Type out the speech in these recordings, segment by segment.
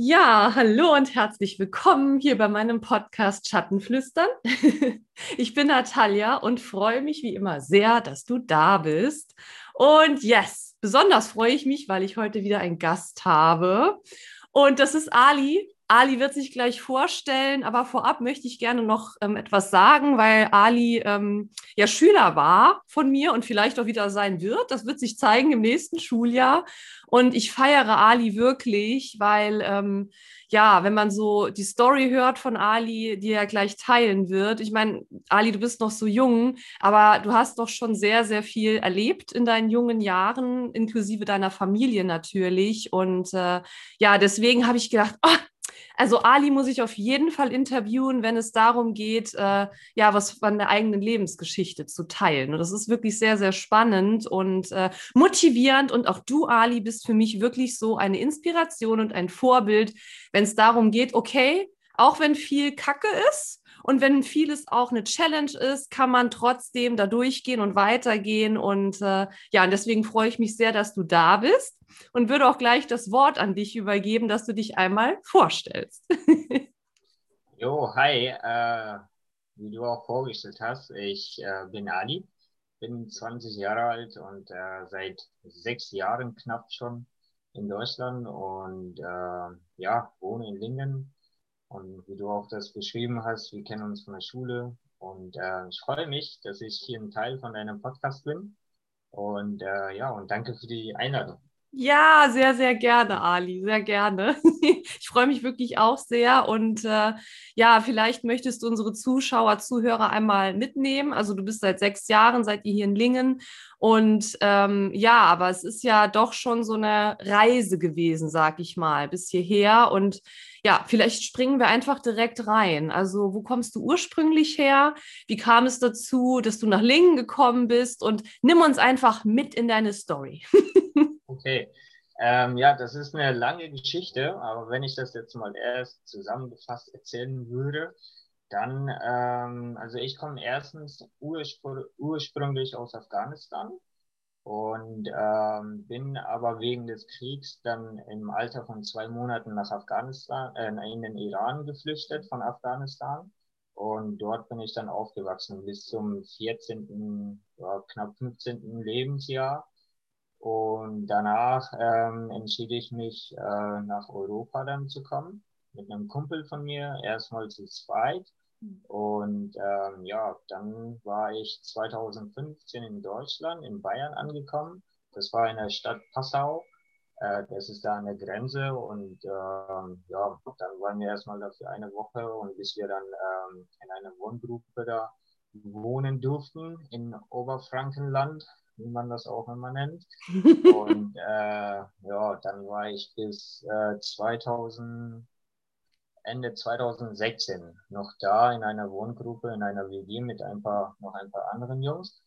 Ja, hallo und herzlich willkommen hier bei meinem Podcast Schattenflüstern. Ich bin Natalia und freue mich wie immer sehr, dass du da bist. Und yes, besonders freue ich mich, weil ich heute wieder einen Gast habe. Und das ist Ali. Ali wird sich gleich vorstellen, aber vorab möchte ich gerne noch ähm, etwas sagen, weil Ali ähm, ja Schüler war von mir und vielleicht auch wieder sein wird. Das wird sich zeigen im nächsten Schuljahr. Und ich feiere Ali wirklich, weil ähm, ja, wenn man so die Story hört von Ali, die er gleich teilen wird. Ich meine, Ali, du bist noch so jung, aber du hast doch schon sehr, sehr viel erlebt in deinen jungen Jahren, inklusive deiner Familie natürlich. Und äh, ja, deswegen habe ich gedacht, oh, also Ali muss ich auf jeden Fall interviewen, wenn es darum geht, äh, ja, was von der eigenen Lebensgeschichte zu teilen. Und das ist wirklich sehr, sehr spannend und äh, motivierend. Und auch du, Ali, bist für mich wirklich so eine Inspiration und ein Vorbild, wenn es darum geht, okay, auch wenn viel Kacke ist, und wenn vieles auch eine Challenge ist, kann man trotzdem da durchgehen und weitergehen. Und äh, ja, und deswegen freue ich mich sehr, dass du da bist und würde auch gleich das Wort an dich übergeben, dass du dich einmal vorstellst. jo, hi. Äh, wie du auch vorgestellt hast, ich äh, bin Ali, bin 20 Jahre alt und äh, seit sechs Jahren knapp schon in Deutschland und äh, ja, wohne in Lingen. Und wie du auch das beschrieben hast, wir kennen uns von der Schule und äh, ich freue mich, dass ich hier ein Teil von deinem Podcast bin. Und äh, ja, und danke für die Einladung. Ja, sehr, sehr gerne, Ali, sehr gerne. Ich freue mich wirklich auch sehr. Und äh, ja, vielleicht möchtest du unsere Zuschauer, Zuhörer einmal mitnehmen. Also du bist seit sechs Jahren, seid ihr hier in Lingen. Und ähm, ja, aber es ist ja doch schon so eine Reise gewesen, sag ich mal, bis hierher. Und ja, vielleicht springen wir einfach direkt rein. Also, wo kommst du ursprünglich her? Wie kam es dazu, dass du nach Lingen gekommen bist? Und nimm uns einfach mit in deine Story. Okay. Ähm, ja, das ist eine lange Geschichte, aber wenn ich das jetzt mal erst zusammengefasst erzählen würde, dann, ähm, also ich komme erstens urspr ursprünglich aus Afghanistan und ähm, bin aber wegen des Kriegs dann im Alter von zwei Monaten nach Afghanistan, äh, in den Iran geflüchtet von Afghanistan. Und dort bin ich dann aufgewachsen bis zum 14., ja, knapp 15. Lebensjahr. Und danach ähm, entschied ich mich, äh, nach Europa dann zu kommen, mit einem Kumpel von mir, erstmal zu zweit. Und ähm, ja, dann war ich 2015 in Deutschland, in Bayern angekommen. Das war in der Stadt Passau. Äh, das ist da an der Grenze. Und ähm, ja, dann waren wir erstmal da für eine Woche und bis wir dann ähm, in einer Wohngruppe da wohnen durften in Oberfrankenland wie man das auch immer nennt. Und äh, ja, dann war ich bis äh, 2000, Ende 2016 noch da in einer Wohngruppe, in einer WG mit ein paar, noch ein paar anderen Jungs.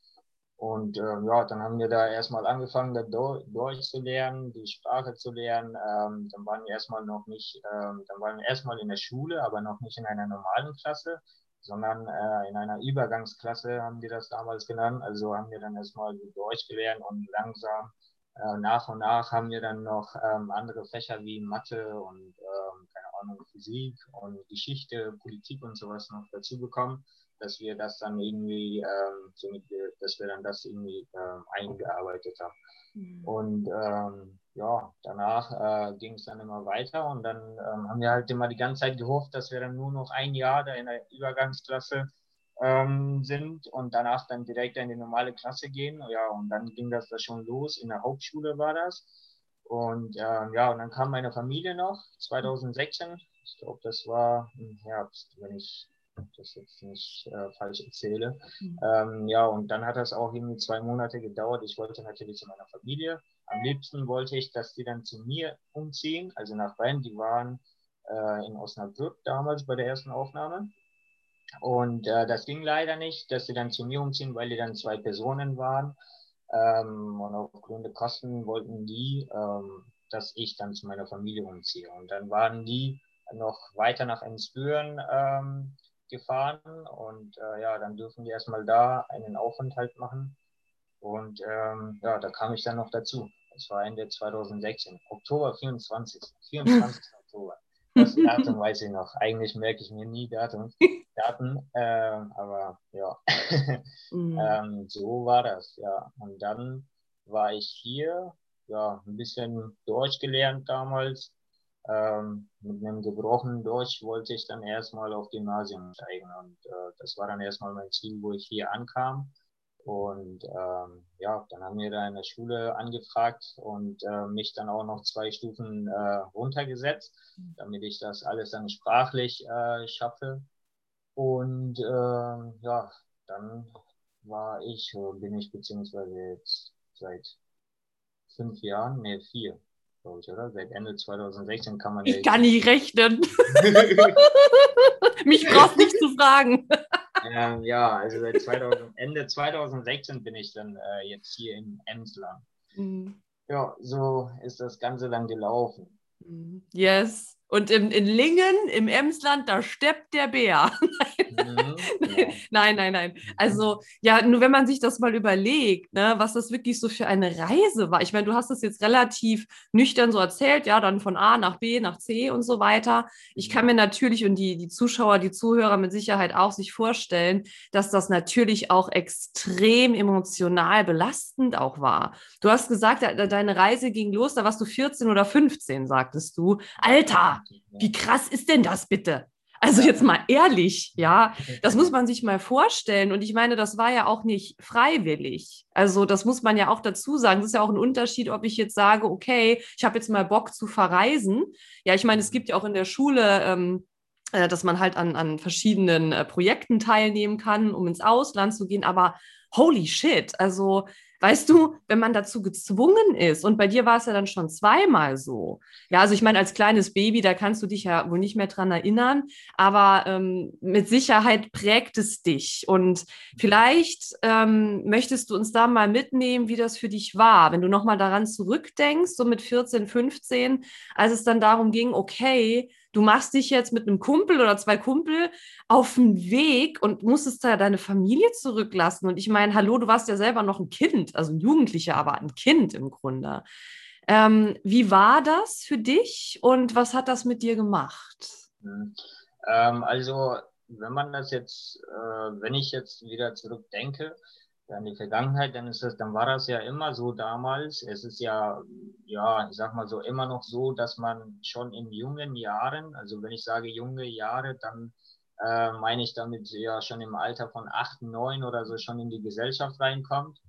Und äh, ja, dann haben wir da erstmal angefangen, da Deutsch zu lernen, die Sprache zu lernen. Ähm, dann waren wir erstmal noch nicht, ähm, dann waren wir erstmal in der Schule, aber noch nicht in einer normalen Klasse sondern äh, in einer Übergangsklasse haben die das damals genannt. Also haben wir dann erstmal Deutsch gelernt und langsam äh, nach und nach haben wir dann noch ähm, andere Fächer wie Mathe und ähm, keine Ahnung Physik und Geschichte, Politik und sowas noch dazu bekommen, dass wir das dann irgendwie, ähm, somit wir, dass wir dann das irgendwie ähm, eingearbeitet haben. Mhm. Und ähm, ja, danach äh, ging es dann immer weiter und dann ähm, haben wir halt immer die ganze Zeit gehofft, dass wir dann nur noch ein Jahr da in der Übergangsklasse ähm, sind und danach dann direkt in die normale Klasse gehen. Ja, und dann ging das da schon los. In der Hauptschule war das. Und ähm, ja, und dann kam meine Familie noch 2016. Ich glaube, das war im Herbst, wenn ich das jetzt nicht äh, falsch erzähle. Mhm. Ähm, ja, und dann hat das auch irgendwie zwei Monate gedauert. Ich wollte natürlich zu meiner Familie am liebsten wollte ich, dass die dann zu mir umziehen, also nach Bayern. Die waren äh, in Osnabrück damals bei der ersten Aufnahme. Und äh, das ging leider nicht, dass sie dann zu mir umziehen, weil die dann zwei Personen waren. Ähm, und aufgrund der Kosten wollten die, ähm, dass ich dann zu meiner Familie umziehe. Und dann waren die noch weiter nach Ensbüren ähm, gefahren und äh, ja, dann dürfen die erstmal da einen Aufenthalt machen. Und ähm, ja, da kam ich dann noch dazu. Das war Ende 2016, Oktober 24. 24. Oktober. Das Datum weiß ich noch. Eigentlich merke ich mir nie Datum, Daten, äh, aber ja, mhm. ähm, so war das, ja. Und dann war ich hier, ja, ein bisschen Deutsch gelernt damals. Ähm, mit einem gebrochenen Deutsch wollte ich dann erstmal auf Gymnasium steigen und äh, das war dann erstmal mein Ziel, wo ich hier ankam. Und ähm, ja, dann haben wir da in der Schule angefragt und äh, mich dann auch noch zwei Stufen äh, runtergesetzt, mhm. damit ich das alles dann sprachlich äh, schaffe. Und äh, ja, dann war ich, bin ich beziehungsweise jetzt seit fünf Jahren, nee, vier, glaube ich, oder? Seit Ende 2016 kann man. Ich kann nicht rechnen. Mich brauchst nicht zu fragen. Ähm, ja, also seit 2000, Ende 2016 bin ich dann äh, jetzt hier in Emsland. Mhm. Ja, so ist das Ganze dann gelaufen. Mhm. Yes. Und im, in Lingen, im Emsland, da steppt der Bär. Mhm, nein, nein, nein. Also, ja, nur wenn man sich das mal überlegt, ne, was das wirklich so für eine Reise war. Ich meine, du hast es jetzt relativ nüchtern so erzählt, ja, dann von A nach B nach C und so weiter. Ich kann mir natürlich und die, die Zuschauer, die Zuhörer mit Sicherheit auch sich vorstellen, dass das natürlich auch extrem emotional belastend auch war. Du hast gesagt, deine Reise ging los, da warst du 14 oder 15, sagtest du. Alter! Wie krass ist denn das bitte? Also jetzt mal ehrlich, ja, das muss man sich mal vorstellen. Und ich meine, das war ja auch nicht freiwillig. Also das muss man ja auch dazu sagen. Das ist ja auch ein Unterschied, ob ich jetzt sage, okay, ich habe jetzt mal Bock zu verreisen. Ja, ich meine, es gibt ja auch in der Schule ähm, äh, dass man halt an, an verschiedenen äh, Projekten teilnehmen kann, um ins Ausland zu gehen. Aber holy shit, also weißt du, wenn man dazu gezwungen ist, und bei dir war es ja dann schon zweimal so. Ja, also ich meine, als kleines Baby, da kannst du dich ja wohl nicht mehr dran erinnern, aber ähm, mit Sicherheit prägt es dich. Und vielleicht ähm, möchtest du uns da mal mitnehmen, wie das für dich war, wenn du nochmal daran zurückdenkst, so mit 14, 15, als es dann darum ging, okay, du machst dich jetzt mit einem Kumpel oder zwei Kumpel auf den Weg und musstest da deine Familie zurücklassen. Und ich meine, hallo, du warst ja selber noch ein Kind, also ein Jugendlicher, aber ein Kind im Grunde. Ähm, wie war das für dich und was hat das mit dir gemacht? Mhm. Ähm, also, wenn man das jetzt, äh, wenn ich jetzt wieder zurückdenke, an die Vergangenheit, dann ist das, dann war das ja immer so damals. Es ist ja, ja, ich sag mal so, immer noch so, dass man schon in jungen Jahren, also wenn ich sage junge Jahre, dann äh, meine ich damit ja schon im Alter von acht, neun oder so schon in die Gesellschaft reinkommt.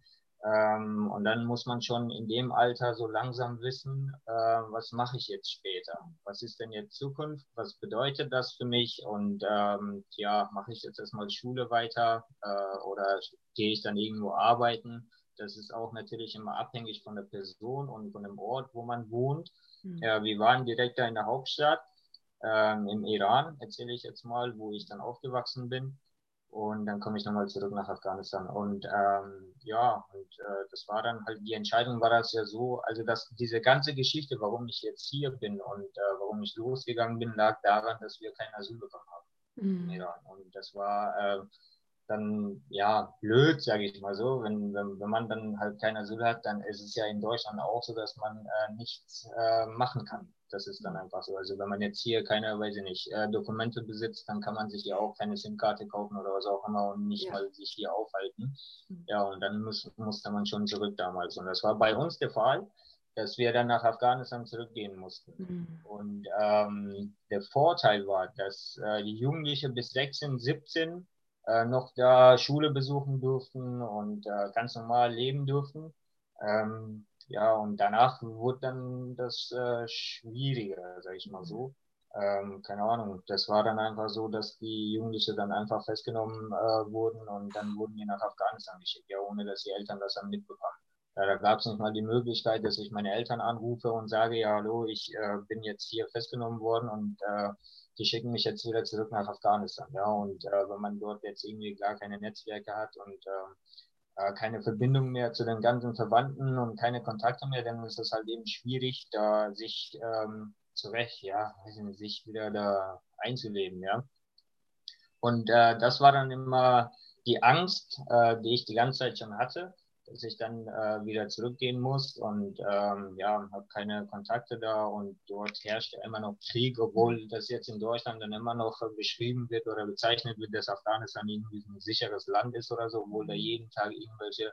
Ähm, und dann muss man schon in dem Alter so langsam wissen, äh, was mache ich jetzt später? Was ist denn jetzt Zukunft? Was bedeutet das für mich? Und ähm, ja, mache ich jetzt erstmal Schule weiter äh, oder gehe ich dann irgendwo arbeiten? Das ist auch natürlich immer abhängig von der Person und von dem Ort, wo man wohnt. Mhm. Ja, wir waren direkt da in der Hauptstadt ähm, im Iran, erzähle ich jetzt mal, wo ich dann aufgewachsen bin. Und dann komme ich nochmal zurück nach Afghanistan. Und ähm, ja, und äh, das war dann halt, die Entscheidung war das ja so, also dass diese ganze Geschichte, warum ich jetzt hier bin und äh, warum ich losgegangen bin, lag daran, dass wir kein Asyl bekommen haben. Mhm. Ja, und das war äh, dann ja blöd, sage ich mal so. Wenn, wenn, wenn man dann halt kein Asyl hat, dann ist es ja in Deutschland auch so, dass man äh, nichts äh, machen kann. Das ist dann einfach so. Also wenn man jetzt hier keine, weiß ich nicht, äh, Dokumente besitzt, dann kann man sich ja auch keine SIM-Karte kaufen oder was auch immer und nicht ja. mal sich hier aufhalten. Mhm. Ja, und dann muss, musste man schon zurück damals. Und das war bei uns der Fall, dass wir dann nach Afghanistan zurückgehen mussten. Mhm. Und ähm, der Vorteil war, dass äh, die Jugendlichen bis 16, 17 äh, noch da Schule besuchen durften und äh, ganz normal leben durften. Ähm, ja, und danach wurde dann das äh, schwieriger, sag ich mal so. Ähm, keine Ahnung, das war dann einfach so, dass die Jugendlichen dann einfach festgenommen äh, wurden und dann wurden die nach Afghanistan geschickt, ja, ohne dass die Eltern das dann mitbekommen. Ja, da gab es nicht mal die Möglichkeit, dass ich meine Eltern anrufe und sage, ja, hallo, ich äh, bin jetzt hier festgenommen worden und äh, die schicken mich jetzt wieder zurück nach Afghanistan. Ja, und äh, wenn man dort jetzt irgendwie gar keine Netzwerke hat und äh, äh, keine Verbindung mehr zu den ganzen Verwandten und keine Kontakte mehr, dann ist es halt eben schwierig, da sich ähm, zurecht, ja, sich wieder da einzuleben, ja. Und äh, das war dann immer die Angst, äh, die ich die ganze Zeit schon hatte, dass ich dann äh, wieder zurückgehen muss und ähm, ja, habe keine Kontakte da und dort herrscht immer noch Krieg, obwohl das jetzt in Deutschland dann immer noch beschrieben wird oder bezeichnet wird, dass Afghanistan irgendwie ein sicheres Land ist oder so, obwohl da jeden Tag irgendwelche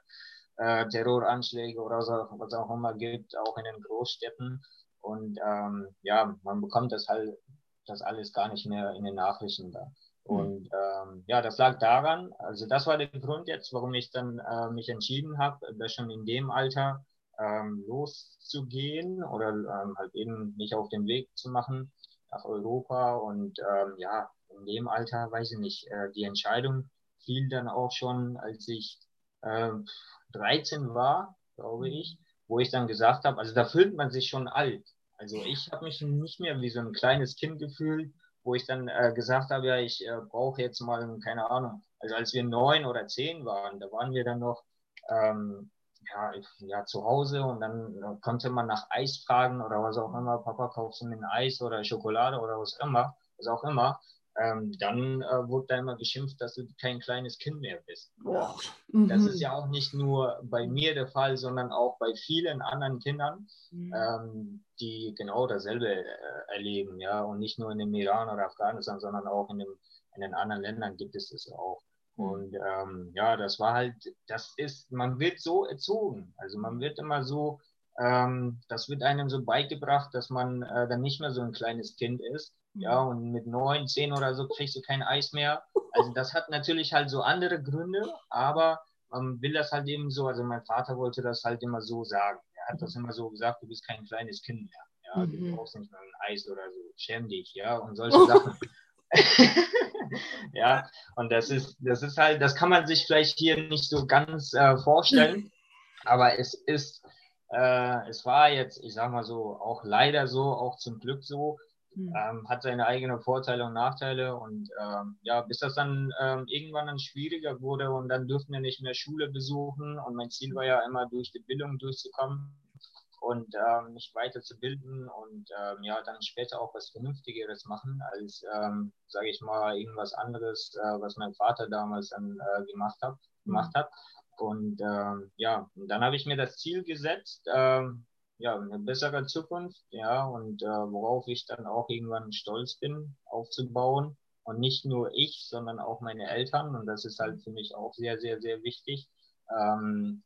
äh, Terroranschläge oder so, was auch immer gibt, auch in den Großstädten. Und ähm, ja, man bekommt das halt, das alles gar nicht mehr in den Nachrichten da. Hm. Und ähm, ja, das lag daran, also das war der Grund jetzt, warum ich dann äh, mich entschieden habe, das schon in dem Alter ähm, loszugehen oder ähm, halt eben mich auf den Weg zu machen nach Europa. Und ähm, ja, in dem Alter, weiß ich nicht, äh, die Entscheidung fiel dann auch schon, als ich äh, 13 war, glaube hm. ich, wo ich dann gesagt habe, also da fühlt man sich schon alt. Also ich habe mich nicht mehr wie so ein kleines Kind gefühlt, wo ich dann äh, gesagt habe, ja, ich äh, brauche jetzt mal, keine Ahnung, also als wir neun oder zehn waren, da waren wir dann noch ähm, ja, ja, zu Hause und dann äh, konnte man nach Eis fragen oder was auch immer, Papa, kaufst du mir ein Eis oder Schokolade oder was immer, was auch immer ähm, dann äh, wurde da immer geschimpft, dass du kein kleines Kind mehr bist. Mhm. Das ist ja auch nicht nur bei mir der Fall, sondern auch bei vielen anderen Kindern, mhm. ähm, die genau dasselbe äh, erleben. Ja? Und nicht nur in dem Iran oder Afghanistan, sondern auch in, dem, in den anderen Ländern gibt es das auch. Mhm. Und ähm, ja, das war halt, das ist, man wird so erzogen. Also man wird immer so, ähm, das wird einem so beigebracht, dass man äh, dann nicht mehr so ein kleines Kind ist, ja, und mit neun, zehn oder so kriegst du kein Eis mehr. Also das hat natürlich halt so andere Gründe, aber man will das halt eben so, also mein Vater wollte das halt immer so sagen. Er hat das immer so gesagt, du bist kein kleines Kind mehr. Ja, du mhm. brauchst nicht mehr ein Eis oder so, schäm dich, ja, und solche Sachen. ja, und das ist, das ist halt, das kann man sich vielleicht hier nicht so ganz äh, vorstellen, aber es ist, äh, es war jetzt, ich sag mal so, auch leider so, auch zum Glück so, hm. Ähm, hat seine eigenen Vorteile und Nachteile und ähm, ja, bis das dann ähm, irgendwann dann schwieriger wurde und dann durften wir nicht mehr Schule besuchen und mein Ziel war ja immer durch die Bildung durchzukommen und ähm, mich weiterzubilden und ähm, ja, dann später auch was Vernünftigeres machen als, ähm, sage ich mal, irgendwas anderes, äh, was mein Vater damals dann äh, gemacht, hab, gemacht hat. Und ähm, ja, dann habe ich mir das Ziel gesetzt, ähm, ja, eine bessere Zukunft, ja, und äh, worauf ich dann auch irgendwann stolz bin, aufzubauen. Und nicht nur ich, sondern auch meine Eltern. Und das ist halt für mich auch sehr, sehr, sehr wichtig, ähm,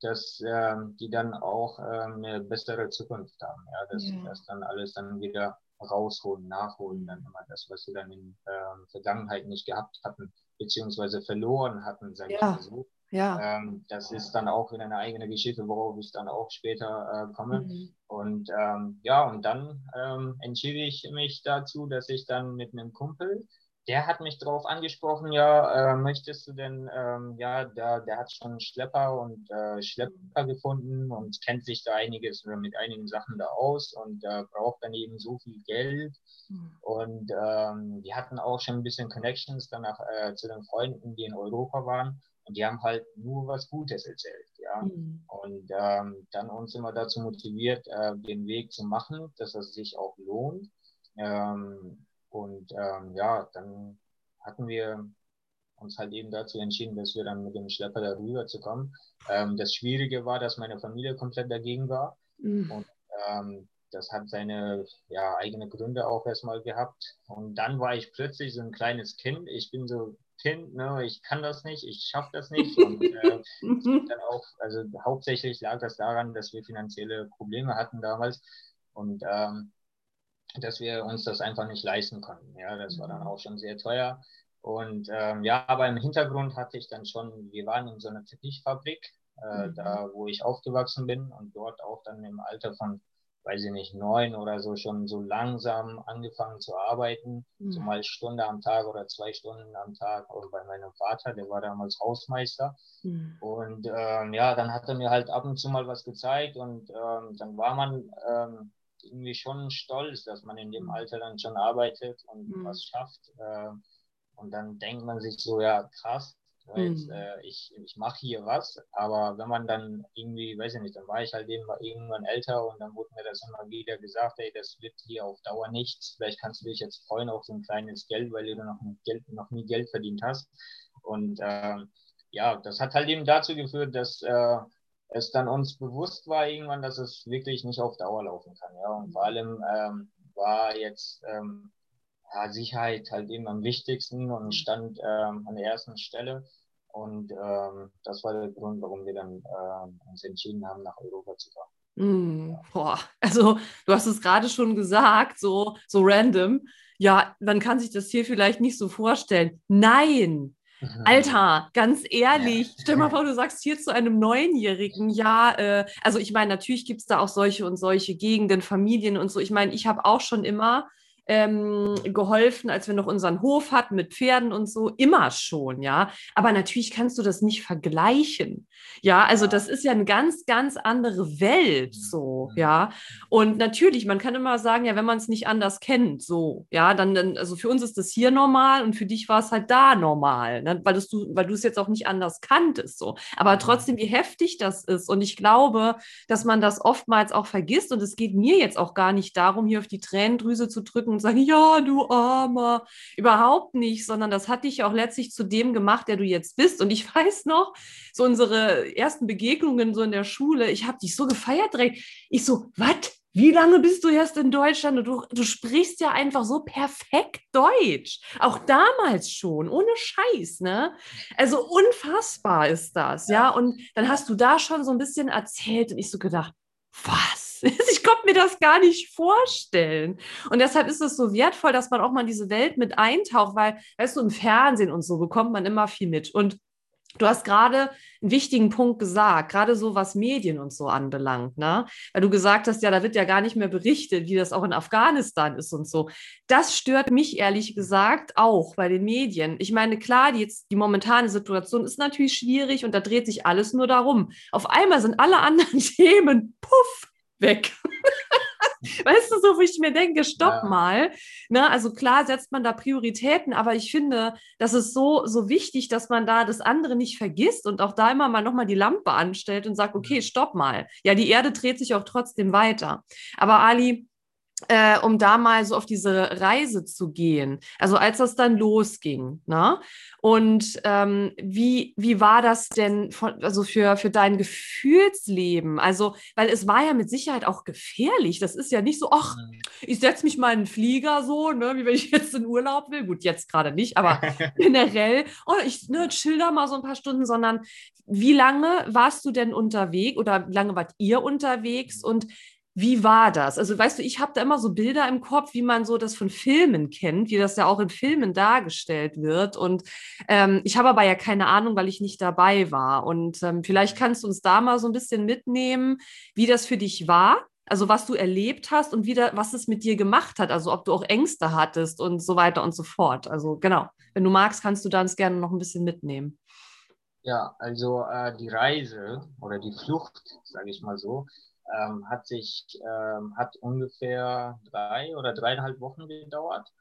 dass äh, die dann auch äh, eine bessere Zukunft haben. Ja, dass ja. das dann alles dann wieder rausholen, nachholen, dann immer das, was sie dann in äh, Vergangenheit nicht gehabt hatten, beziehungsweise verloren hatten, sage ja. ich mal so. Ja. Ähm, das ist dann auch wieder eine eigene Geschichte, worauf ich dann auch später äh, komme. Mhm. Und ähm, ja, und dann ähm, entschied ich mich dazu, dass ich dann mit einem Kumpel, der hat mich darauf angesprochen, ja, äh, möchtest du denn, ähm, ja, der, der hat schon Schlepper und äh, Schlepper gefunden und kennt sich da einiges oder mit einigen Sachen da aus und braucht dann eben so viel Geld. Mhm. Und ähm, die hatten auch schon ein bisschen Connections danach äh, zu den Freunden, die in Europa waren. Und die haben halt nur was Gutes erzählt, ja. Mhm. Und ähm, dann uns immer dazu motiviert, äh, den Weg zu machen, dass es sich auch lohnt. Ähm, und ähm, ja, dann hatten wir uns halt eben dazu entschieden, dass wir dann mit dem Schlepper darüber zu kommen. Ähm, das Schwierige war, dass meine Familie komplett dagegen war. Mhm. Und ähm, das hat seine ja, eigene Gründe auch erstmal gehabt. Und dann war ich plötzlich so ein kleines Kind. Ich bin so Kind, ne, ich kann das nicht, ich schaffe das nicht. Und äh, dann auch, also hauptsächlich lag das daran, dass wir finanzielle Probleme hatten damals und ähm, dass wir uns das einfach nicht leisten konnten. Ja, das war dann auch schon sehr teuer. Und ähm, ja, aber im Hintergrund hatte ich dann schon, wir waren in so einer Teppichfabrik, äh, mhm. da wo ich aufgewachsen bin und dort auch dann im Alter von weiß ich nicht, neun oder so schon so langsam angefangen zu arbeiten, mhm. so mal Stunde am Tag oder zwei Stunden am Tag. Und bei meinem Vater, der war damals Hausmeister. Mhm. Und ähm, ja, dann hat er mir halt ab und zu mal was gezeigt und ähm, dann war man ähm, irgendwie schon stolz, dass man in dem mhm. Alter dann schon arbeitet und mhm. was schafft. Äh, und dann denkt man sich so, ja, krass, Jetzt, mhm. äh, ich, ich mache hier was, aber wenn man dann irgendwie, weiß ich nicht, dann war ich halt eben irgendwann älter und dann wurde mir das immer wieder gesagt, ey, das wird hier auf Dauer nichts. Vielleicht kannst du dich jetzt freuen auf so ein kleines Geld, weil du noch, Geld, noch nie Geld verdient hast. Und äh, ja, das hat halt eben dazu geführt, dass äh, es dann uns bewusst war irgendwann, dass es wirklich nicht auf Dauer laufen kann. Ja, und vor allem ähm, war jetzt ähm, ja, Sicherheit halt eben am wichtigsten und stand ähm, an der ersten Stelle. Und ähm, das war der Grund, warum wir dann äh, uns entschieden haben, nach Europa zu fahren. Mm, boah, also du hast es gerade schon gesagt, so, so random. Ja, man kann sich das hier vielleicht nicht so vorstellen. Nein, Mhm. Alter, ganz ehrlich, stell mal vor, du sagst hier zu einem Neunjährigen, ja, äh, also ich meine, natürlich gibt es da auch solche und solche Gegenden, Familien und so. Ich meine, ich habe auch schon immer ähm, geholfen, als wir noch unseren Hof hatten mit Pferden und so, immer schon, ja. Aber natürlich kannst du das nicht vergleichen. Ja, also das ist ja eine ganz, ganz andere Welt, so, mhm. ja. Und natürlich, man kann immer sagen, ja, wenn man es nicht anders kennt, so, ja, dann, dann, also für uns ist das hier normal und für dich war es halt da normal, ne? weil, du, weil du es jetzt auch nicht anders kanntest, so. Aber mhm. trotzdem, wie heftig das ist. Und ich glaube, dass man das oftmals auch vergisst und es geht mir jetzt auch gar nicht darum, hier auf die Tränendrüse zu drücken und sagen, ja, du Armer. Überhaupt nicht, sondern das hat dich auch letztlich zu dem gemacht, der du jetzt bist. Und ich weiß noch, so unsere ersten Begegnungen so in der Schule, ich habe dich so gefeiert direkt. Ich so, was? Wie lange bist du erst in Deutschland? Du, du sprichst ja einfach so perfekt Deutsch. Auch damals schon, ohne Scheiß, ne? Also unfassbar ist das, ja. ja? Und dann hast du da schon so ein bisschen erzählt und ich so gedacht, was? Ich konnte mir das gar nicht vorstellen. Und deshalb ist es so wertvoll, dass man auch mal in diese Welt mit eintaucht, weil, weißt du, im Fernsehen und so bekommt man immer viel mit. Und Du hast gerade einen wichtigen Punkt gesagt, gerade so was Medien und so anbelangt, ne? Weil du gesagt hast, ja, da wird ja gar nicht mehr berichtet, wie das auch in Afghanistan ist und so. Das stört mich ehrlich gesagt auch bei den Medien. Ich meine, klar, die jetzt die momentane Situation ist natürlich schwierig und da dreht sich alles nur darum. Auf einmal sind alle anderen Themen puff weg. weißt du, so wo ich mir denke, stopp ja. mal. Ne? Also klar setzt man da Prioritäten, aber ich finde, das ist so, so wichtig, dass man da das andere nicht vergisst und auch da immer mal nochmal die Lampe anstellt und sagt, okay, stopp mal. Ja, die Erde dreht sich auch trotzdem weiter. Aber Ali, äh, um da mal so auf diese Reise zu gehen. Also als das dann losging, ne? Und ähm, wie, wie war das denn von, also für, für dein Gefühlsleben? Also, weil es war ja mit Sicherheit auch gefährlich. Das ist ja nicht so, ach, mhm. ich setze mich mal in einen Flieger so, ne, wie wenn ich jetzt in Urlaub will. Gut, jetzt gerade nicht, aber generell, oh, ich ne, chill da mal so ein paar Stunden, sondern wie lange warst du denn unterwegs oder wie lange wart ihr unterwegs und wie war das? Also, weißt du, ich habe da immer so Bilder im Kopf, wie man so das von Filmen kennt, wie das ja auch in Filmen dargestellt wird. Und ähm, ich habe aber ja keine Ahnung, weil ich nicht dabei war. Und ähm, vielleicht kannst du uns da mal so ein bisschen mitnehmen, wie das für dich war. Also was du erlebt hast und wie da, was es mit dir gemacht hat, also ob du auch Ängste hattest und so weiter und so fort. Also genau, wenn du magst, kannst du da uns gerne noch ein bisschen mitnehmen. Ja, also äh, die Reise oder die Flucht, sage ich mal so, ähm, hat sich, ähm, hat ungefähr drei oder dreieinhalb Wochen gedauert.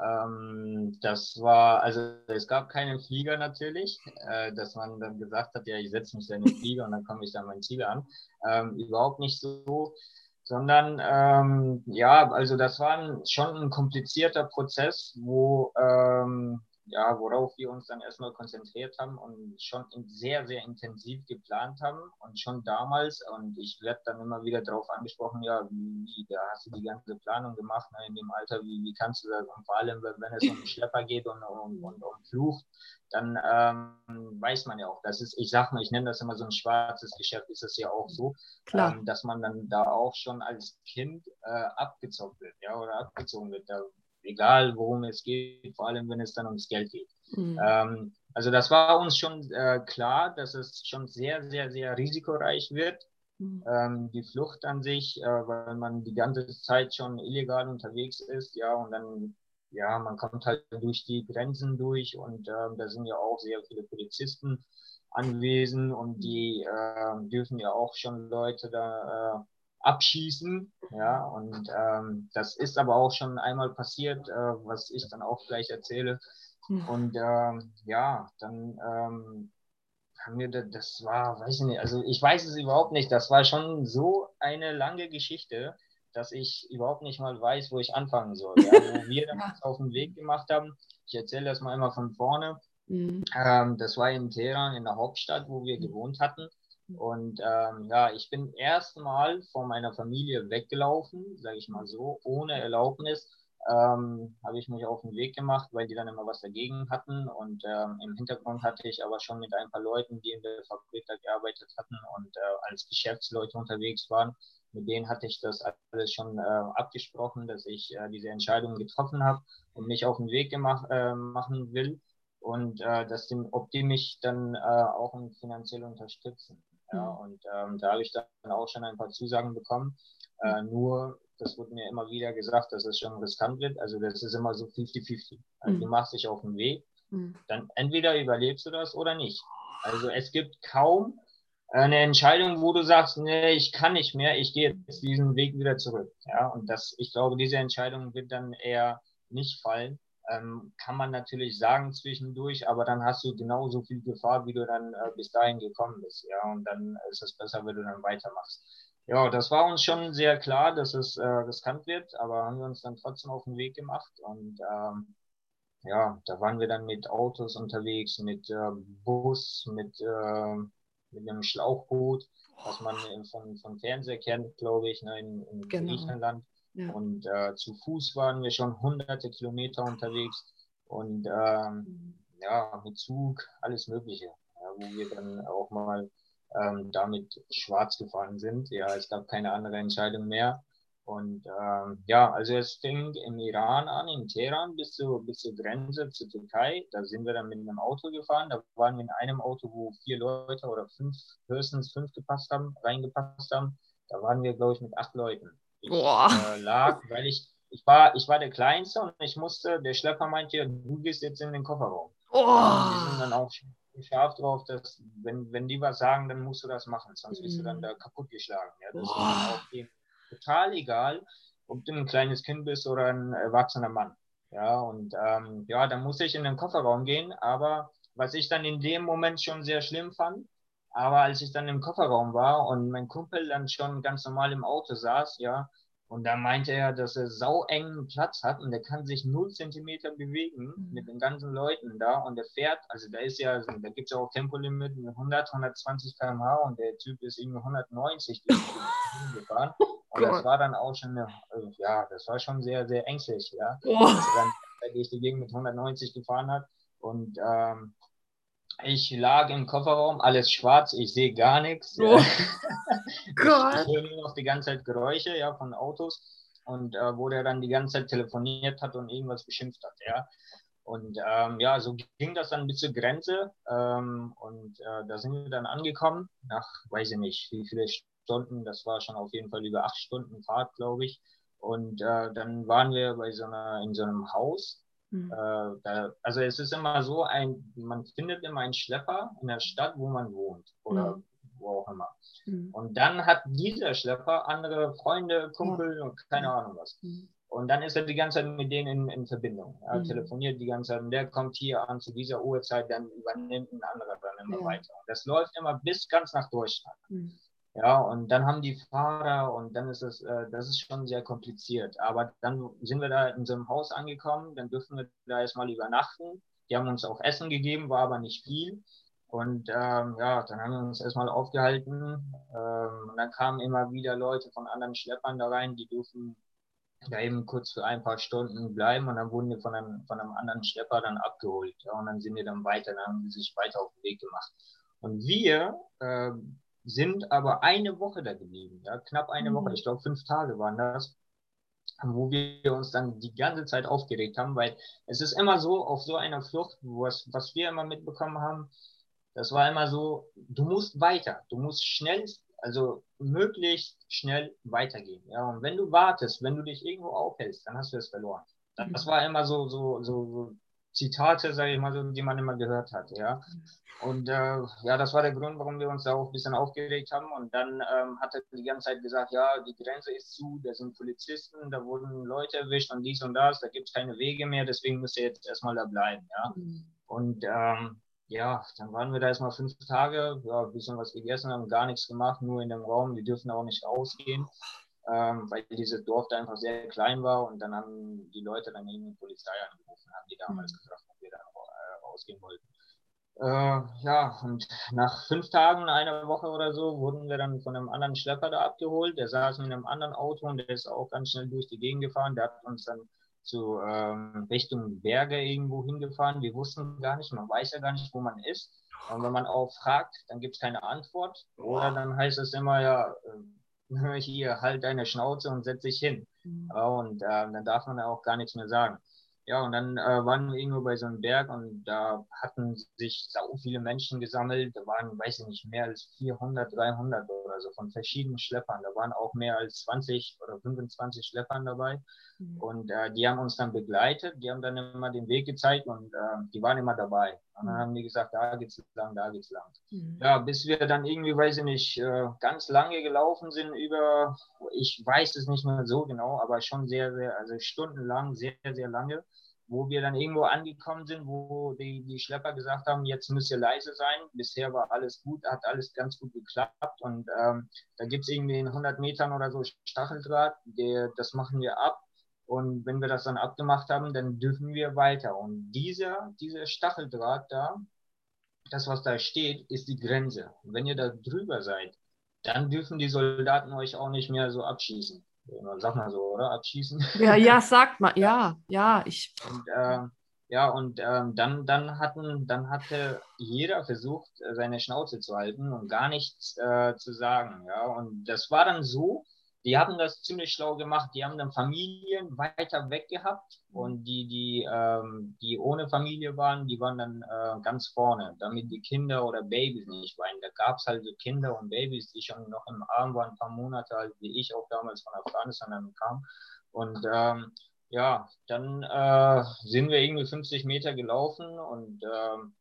Ähm, das war, also es gab keinen Flieger natürlich, äh, dass man dann gesagt hat, ja, ich setze mich da in den Flieger und dann komme ich da mein Ziel an. Ähm, überhaupt nicht so, sondern ähm, ja, also das war schon ein komplizierter Prozess, wo ähm, ja, worauf wir uns dann erstmal konzentriert haben und schon sehr, sehr intensiv geplant haben und schon damals, und ich werde dann immer wieder darauf angesprochen, ja, wie, da hast du die ganze Planung gemacht ne, in dem Alter, wie, wie kannst du das, und vor allem, wenn es um Schlepper geht und um, und um Flucht, dann ähm, weiß man ja auch, das ist, ich sag mal, ich nenne das immer so ein schwarzes Geschäft, ist das ja auch so, ähm, dass man dann da auch schon als Kind äh, abgezockt wird, ja, oder abgezogen wird. Da egal worum es geht, vor allem wenn es dann ums Geld geht. Mhm. Ähm, also das war uns schon äh, klar, dass es schon sehr, sehr, sehr risikoreich wird. Mhm. Ähm, die Flucht an sich, äh, weil man die ganze Zeit schon illegal unterwegs ist, ja, und dann, ja, man kommt halt durch die Grenzen durch und äh, da sind ja auch sehr viele Polizisten anwesend und die äh, dürfen ja auch schon Leute da äh, abschießen. Ja, und ähm, das ist aber auch schon einmal passiert, äh, was ich dann auch gleich erzähle. Hm. Und ähm, ja, dann ähm, haben wir das, das war, weiß ich nicht, also ich weiß es überhaupt nicht. Das war schon so eine lange Geschichte, dass ich überhaupt nicht mal weiß, wo ich anfangen soll. Ja? Wo wir dann auf den Weg gemacht haben, ich erzähle das mal immer von vorne. Mhm. Ähm, das war in Teheran, in der Hauptstadt, wo wir mhm. gewohnt hatten. Und ähm, ja, ich bin erstmal von meiner Familie weggelaufen, sage ich mal so, ohne Erlaubnis. Ähm, habe ich mich auf den Weg gemacht, weil die dann immer was dagegen hatten. Und ähm, im Hintergrund hatte ich aber schon mit ein paar Leuten, die in der Fabrik da gearbeitet hatten und äh, als Geschäftsleute unterwegs waren, mit denen hatte ich das alles schon äh, abgesprochen, dass ich äh, diese Entscheidung getroffen habe und mich auf den Weg gemacht, äh, machen will und äh, dass die, ob die mich dann äh, auch finanziell unterstützen. Ja, mhm. und ähm, da habe ich dann auch schon ein paar Zusagen bekommen. Äh, mhm. nur, das wurde mir immer wieder gesagt, dass es schon riskant wird. Also das ist immer so 50-50. Also, mhm. Du machst dich auf den Weg, mhm. dann entweder überlebst du das oder nicht. Also es gibt kaum eine Entscheidung, wo du sagst, nee, ich kann nicht mehr, ich gehe jetzt diesen Weg wieder zurück. Ja, und das, ich glaube, diese Entscheidung wird dann eher nicht fallen. Ähm, kann man natürlich sagen zwischendurch, aber dann hast du genauso viel Gefahr, wie du dann äh, bis dahin gekommen bist. Ja, und dann ist es besser, wenn du dann weitermachst. Ja, das war uns schon sehr klar, dass es äh, riskant wird, aber haben wir uns dann trotzdem auf den Weg gemacht und ähm, ja, da waren wir dann mit Autos unterwegs, mit äh, Bus, mit, äh, mit einem Schlauchboot, was man von, von Fernseher kennt, glaube ich, ne, in, in genau. Griechenland. Ja. Und äh, zu Fuß waren wir schon hunderte Kilometer unterwegs und ähm, ja, mit Zug, alles Mögliche, ja, wo wir dann auch mal ähm, damit schwarz gefahren sind. Ja, es gab keine andere Entscheidung mehr. Und ähm, ja, also es fing im Iran an, in Teheran bis, zu, bis zur Grenze zur Türkei. Da sind wir dann mit einem Auto gefahren. Da waren wir in einem Auto, wo vier Leute oder fünf, höchstens fünf gepasst haben, reingepasst haben. Da waren wir, glaube ich, mit acht Leuten. Ich äh, lag, weil ich, ich war, ich war der Kleinste und ich musste, der Schlepper meinte, du gehst jetzt in den Kofferraum. Oh. die sind dann auch scharf drauf, dass wenn, wenn die was sagen, dann musst du das machen, sonst wirst du dann mhm. da kaputt geschlagen. Ja, das oh. ist auch dem total egal, ob du ein kleines Kind bist oder ein erwachsener Mann. Ja, und ähm, ja, dann musste ich in den Kofferraum gehen, aber was ich dann in dem Moment schon sehr schlimm fand, aber als ich dann im Kofferraum war und mein Kumpel dann schon ganz normal im Auto saß, ja, und da meinte er, dass er sau engen Platz hat und der kann sich 0 Zentimeter bewegen mhm. mit den ganzen Leuten da und der fährt, also da ist ja, da gibt es ja auch Tempolimit mit 100, 120 km/h und der Typ ist irgendwie 190 gefahren. Und Gott. das war dann auch schon, eine, ja, das war schon sehr, sehr ängstlich, ja. Oh. Als er dann durch die Gegend mit 190 gefahren hat und ähm, ich lag im Kofferraum, alles schwarz, ich sehe gar nichts. Oh. Gott. Ich, höre nur noch die ganze Zeit Geräusche ja, von Autos und äh, wo der dann die ganze Zeit telefoniert hat und irgendwas beschimpft hat. Ja. Und ähm, ja, so ging das dann bis zur Grenze ähm, und äh, da sind wir dann angekommen, nach, weiß ich nicht, wie viele Stunden, das war schon auf jeden Fall über acht Stunden Fahrt, glaube ich. Und äh, dann waren wir bei so einer, in so einem Haus Mhm. Äh, da, also es ist immer so, ein, man findet immer einen Schlepper in der Stadt, wo man wohnt oder mhm. wo auch immer. Mhm. Und dann hat dieser Schlepper andere Freunde, Kumpel und keine Ahnung was. Mhm. Und dann ist er die ganze Zeit mit denen in, in Verbindung. Er mhm. telefoniert die ganze Zeit und der kommt hier an zu dieser Uhrzeit, dann übernimmt ein anderer dann immer ja. weiter. Und das läuft immer bis ganz nach Deutschland. Ja, und dann haben die Fahrer und dann ist es, äh, das ist schon sehr kompliziert. Aber dann sind wir da in so einem Haus angekommen, dann dürfen wir da erstmal übernachten. Die haben uns auch Essen gegeben, war aber nicht viel. Und ähm, ja, dann haben wir uns erstmal aufgehalten. Ähm, und dann kamen immer wieder Leute von anderen Schleppern da rein, die durften da eben kurz für ein paar Stunden bleiben und dann wurden wir von einem, von einem anderen Schlepper dann abgeholt. Ja, und dann sind wir dann weiter, dann haben sie sich weiter auf den Weg gemacht. Und wir, äh, sind aber eine Woche da geblieben, ja, knapp eine mhm. Woche, ich glaube fünf Tage waren das, wo wir uns dann die ganze Zeit aufgeregt haben, weil es ist immer so, auf so einer Flucht, was, was wir immer mitbekommen haben, das war immer so, du musst weiter, du musst schnell, also möglichst schnell weitergehen. Ja, und wenn du wartest, wenn du dich irgendwo aufhältst, dann hast du es verloren. Das mhm. war immer so, so, so, so Zitate, sage ich mal so, die man immer gehört hat, ja. Und äh, ja, das war der Grund, warum wir uns da auch ein bisschen aufgeregt haben. Und dann ähm, hat er die ganze Zeit gesagt, ja, die Grenze ist zu, da sind Polizisten, da wurden Leute erwischt und dies und das, da gibt es keine Wege mehr, deswegen müsst ihr jetzt erstmal da bleiben, ja. Und ähm, ja, dann waren wir da erstmal fünf Tage, ja, ein bisschen was gegessen, haben gar nichts gemacht, nur in dem Raum, die dürfen auch nicht rausgehen ähm, weil dieses Dorf da einfach sehr klein war und dann haben die Leute dann eben die Polizei angerufen, haben die damals mhm. gefragt, ob wir da äh, rausgehen wollten. Äh, ja, und nach fünf Tagen, einer Woche oder so, wurden wir dann von einem anderen Schlepper da abgeholt. Der saß in einem anderen Auto und der ist auch ganz schnell durch die Gegend gefahren. Der hat uns dann zu ähm, Richtung Berge irgendwo hingefahren. Wir wussten gar nicht, man weiß ja gar nicht, wo man ist. Und wenn man auch fragt, dann gibt es keine Antwort. Oder dann heißt es immer, ja, hier, halt deine Schnauze und setz dich hin. Mhm. und äh, dann darf man auch gar nichts mehr sagen. Ja, und dann äh, waren wir irgendwo bei so einem Berg und da hatten sich so viele Menschen gesammelt. Da waren, weiß ich nicht, mehr als 400, 300 oder so von verschiedenen Schleppern. Da waren auch mehr als 20 oder 25 Schleppern dabei. Mhm. Und äh, die haben uns dann begleitet. Die haben dann immer den Weg gezeigt und äh, die waren immer dabei. Und dann mhm. haben die gesagt, da geht's lang, da geht's lang. Mhm. Ja, bis wir dann irgendwie, weiß ich nicht, äh, ganz lange gelaufen sind über, ich weiß es nicht mehr so genau, aber schon sehr, sehr, also stundenlang, sehr, sehr lange wo wir dann irgendwo angekommen sind, wo die, die Schlepper gesagt haben, jetzt müsst ihr leise sein. Bisher war alles gut, hat alles ganz gut geklappt und ähm, da gibt es irgendwie in 100 Metern oder so Stacheldraht, der, das machen wir ab und wenn wir das dann abgemacht haben, dann dürfen wir weiter und dieser, dieser Stacheldraht da, das was da steht, ist die Grenze. Und wenn ihr da drüber seid, dann dürfen die Soldaten euch auch nicht mehr so abschießen. Sag mal so, oder? Abschießen. Ja, ja, sagt mal, ja, ja, ich. Und, äh, ja, und ähm, dann, dann, hatten, dann hatte jeder versucht, seine Schnauze zu halten und gar nichts äh, zu sagen. Ja, und das war dann so, die haben das ziemlich schlau gemacht. Die haben dann Familien weiter weg gehabt und die, die, ähm, die ohne Familie waren, die waren dann äh, ganz vorne, damit die Kinder oder Babys nicht weinen. Da gab es halt so Kinder und Babys, die schon noch im Arm waren, ein paar Monate alt, wie ich auch damals von Afghanistan dann kam. Und ähm, ja, dann äh, sind wir irgendwie 50 Meter gelaufen und ähm,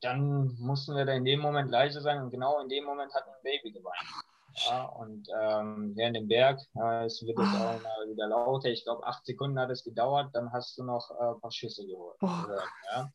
dann mussten wir da in dem Moment leise sein und genau in dem Moment hat ein Baby geweint. Ja, und ähm, während dem Berg äh, es wird es auch mal wieder lauter. Ich glaube, acht Sekunden hat es gedauert, dann hast du noch äh, ein paar Schüsse geholt. Oh. Ja.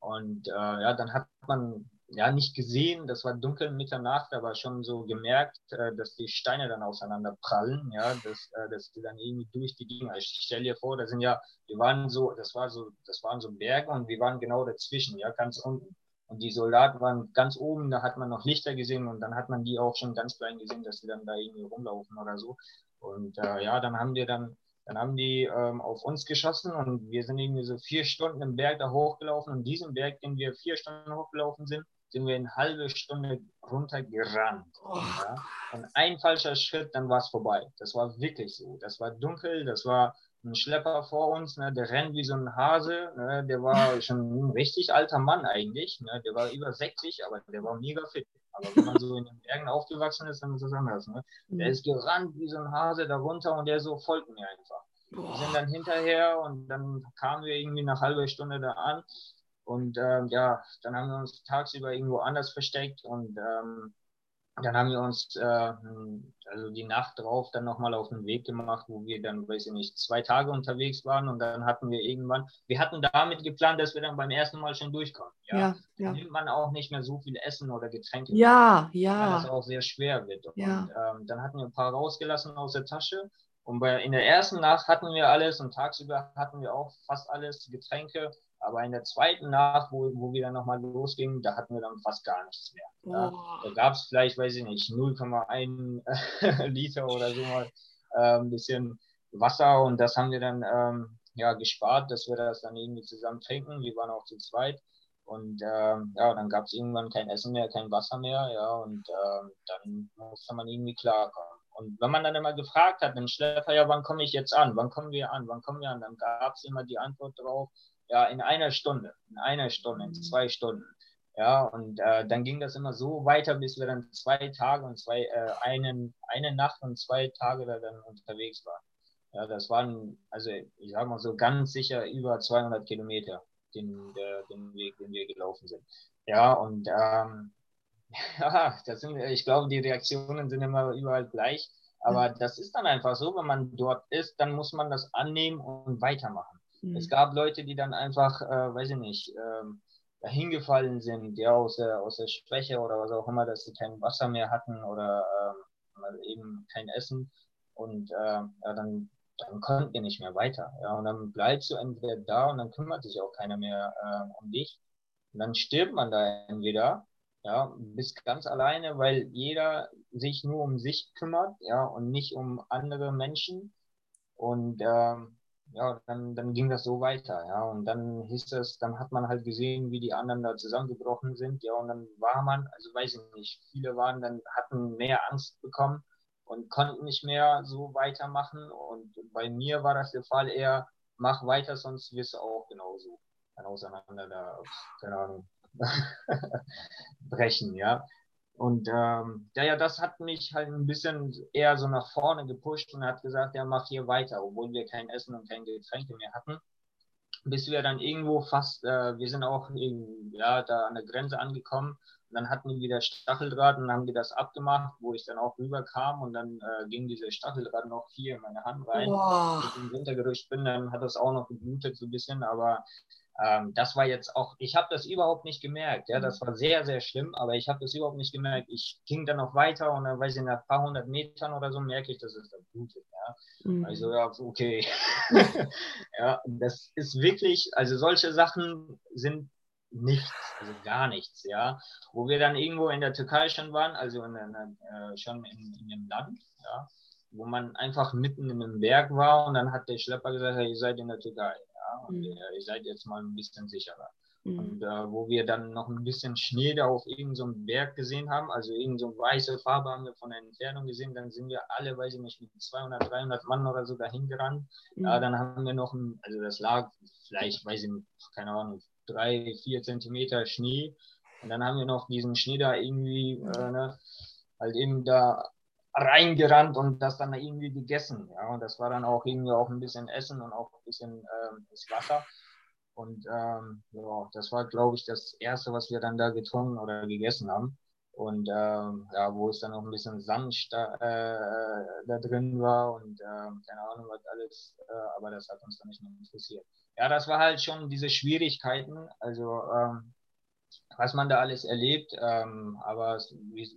Und äh, ja, dann hat man ja nicht gesehen, das war dunkel Mitternacht, aber schon so gemerkt, äh, dass die Steine dann auseinander prallen, ja, dass, äh, dass die dann irgendwie durch die Gegend. Also ich stell dir vor, da sind ja, wir waren so, das war so, das waren so Berge und wir waren genau dazwischen, ja, ganz unten. Und die Soldaten waren ganz oben, da hat man noch Lichter gesehen und dann hat man die auch schon ganz klein gesehen, dass sie dann da irgendwie rumlaufen oder so. Und äh, ja, dann haben wir dann, dann haben die ähm, auf uns geschossen und wir sind irgendwie so vier Stunden im Berg da hochgelaufen und diesen Berg, den wir vier Stunden hochgelaufen sind, sind wir in halbe Stunde runtergerannt. Oh. Ja? Und ein falscher Schritt, dann war es vorbei. Das war wirklich so. Das war dunkel, das war ein Schlepper vor uns, ne, der rennt wie so ein Hase, ne, der war schon ein richtig alter Mann eigentlich, ne, der war über 60, aber der war mega fit. Aber wenn man so in den Bergen aufgewachsen ist, dann ist das anders. Ne? Der mhm. ist gerannt wie so ein Hase da runter und der so folgt mir einfach. Wir sind dann hinterher und dann kamen wir irgendwie nach halber Stunde da an und ähm, ja, dann haben wir uns tagsüber irgendwo anders versteckt und ähm, dann haben wir uns äh, also die Nacht drauf dann nochmal auf den Weg gemacht, wo wir dann, weiß ich nicht, zwei Tage unterwegs waren und dann hatten wir irgendwann, wir hatten damit geplant, dass wir dann beim ersten Mal schon durchkommen. Ja, ja, ja. Dann nimmt man auch nicht mehr so viel Essen oder Getränke. Ja, ja. Weil das auch sehr schwer wird. Ja. Und ähm, dann hatten wir ein paar rausgelassen aus der Tasche und bei, in der ersten Nacht hatten wir alles und tagsüber hatten wir auch fast alles, Getränke aber in der zweiten Nacht, wo, wo wir dann nochmal losgingen, da hatten wir dann fast gar nichts mehr. Ja. Da gab es vielleicht, weiß ich nicht, 0,1 Liter oder so mal äh, ein bisschen Wasser und das haben wir dann ähm, ja, gespart, dass wir das dann irgendwie zusammen trinken. Wir waren auch zu zweit. Und ähm, ja, dann gab es irgendwann kein Essen mehr, kein Wasser mehr, ja, und ähm, dann musste man irgendwie klarkommen. Und wenn man dann immer gefragt hat, den Schlepper, ja, wann komme ich jetzt an? Wann kommen wir an? Wann kommen wir an? Dann gab es immer die Antwort darauf, ja, in einer Stunde, in einer Stunde, in zwei Stunden. Ja, und äh, dann ging das immer so weiter, bis wir dann zwei Tage und zwei, äh, einen, eine Nacht und zwei Tage da dann unterwegs waren. Ja, das waren, also ich sag mal so ganz sicher über 200 Kilometer, den, der, den Weg, den wir gelaufen sind. Ja, und ähm, ja, das sind, ich glaube, die Reaktionen sind immer überall gleich. Aber das ist dann einfach so, wenn man dort ist, dann muss man das annehmen und weitermachen. Mhm. Es gab Leute, die dann einfach, äh, weiß ich nicht, ähm, hingefallen sind, ja, aus der, aus der Schwäche oder was auch immer, dass sie kein Wasser mehr hatten oder ähm, eben kein Essen. Und äh, ja, dann, dann konnten wir nicht mehr weiter. Ja, und dann bleibst du entweder da und dann kümmert sich auch keiner mehr äh, um dich. Und dann stirbt man da entweder, ja, bist ganz alleine, weil jeder sich nur um sich kümmert, ja, und nicht um andere Menschen. Und ähm, ja, dann, dann ging das so weiter, ja. Und dann hieß es, dann hat man halt gesehen, wie die anderen da zusammengebrochen sind, ja, und dann war man, also weiß ich nicht, viele waren dann, hatten mehr Angst bekommen und konnten nicht mehr so weitermachen. Und bei mir war das der Fall eher, mach weiter, sonst wirst du auch genauso dann auseinander da, keine Ahnung, brechen, ja. Und ähm, ja, ja, das hat mich halt ein bisschen eher so nach vorne gepusht und hat gesagt, ja, mach hier weiter, obwohl wir kein Essen und kein Getränke mehr hatten. Bis wir dann irgendwo fast, äh, wir sind auch eben, ja, da an der Grenze angekommen. Und dann hatten wir wieder Stacheldraht und dann haben wir das abgemacht, wo ich dann auch rüberkam und dann äh, ging diese Stacheldraht noch hier in meine Hand rein. Wow. Als ich im Winter gerutscht bin, dann hat das auch noch geblutet so ein bisschen, aber ähm, das war jetzt auch, ich habe das überhaupt nicht gemerkt. Ja, das mhm. war sehr, sehr schlimm, aber ich habe das überhaupt nicht gemerkt. Ich ging dann noch weiter und dann weiß ich, nach ein paar hundert Metern oder so merke ich, dass es da blutet. Ja. Mhm. Also, ja, okay. ja, das ist wirklich, also solche Sachen sind nichts, also gar nichts, ja. Wo wir dann irgendwo in der Türkei schon waren, also in, in, äh, schon in, in dem Land, ja, wo man einfach mitten in einem Berg war und dann hat der Schlepper gesagt, ihr seid in der Türkei und mhm. äh, ihr seid jetzt mal ein bisschen sicherer. Mhm. Und äh, wo wir dann noch ein bisschen Schnee da auf irgendeinem so Berg gesehen haben, also irgendeine so weiße Farbe haben wir von der Entfernung gesehen, dann sind wir alle, weiß ich nicht, mit 200, 300 Mann oder so dahin gerannt. Mhm. Ja, dann haben wir noch, ein, also das lag vielleicht, weiß ich nicht, keine Ahnung, drei, vier Zentimeter Schnee. Und dann haben wir noch diesen Schnee da irgendwie, äh, ne, halt eben da reingerannt und das dann irgendwie gegessen. Ja, und das war dann auch irgendwie auch ein bisschen Essen und auch ein bisschen ähm, das Wasser. Und ähm, ja, das war, glaube ich, das erste, was wir dann da getrunken oder gegessen haben. Und ähm, ja, wo es dann auch ein bisschen Sand da, äh, da drin war und äh, keine Ahnung was alles, äh, aber das hat uns dann nicht mehr interessiert. Ja, das war halt schon diese Schwierigkeiten, also ähm, was man da alles erlebt, ähm, aber wie,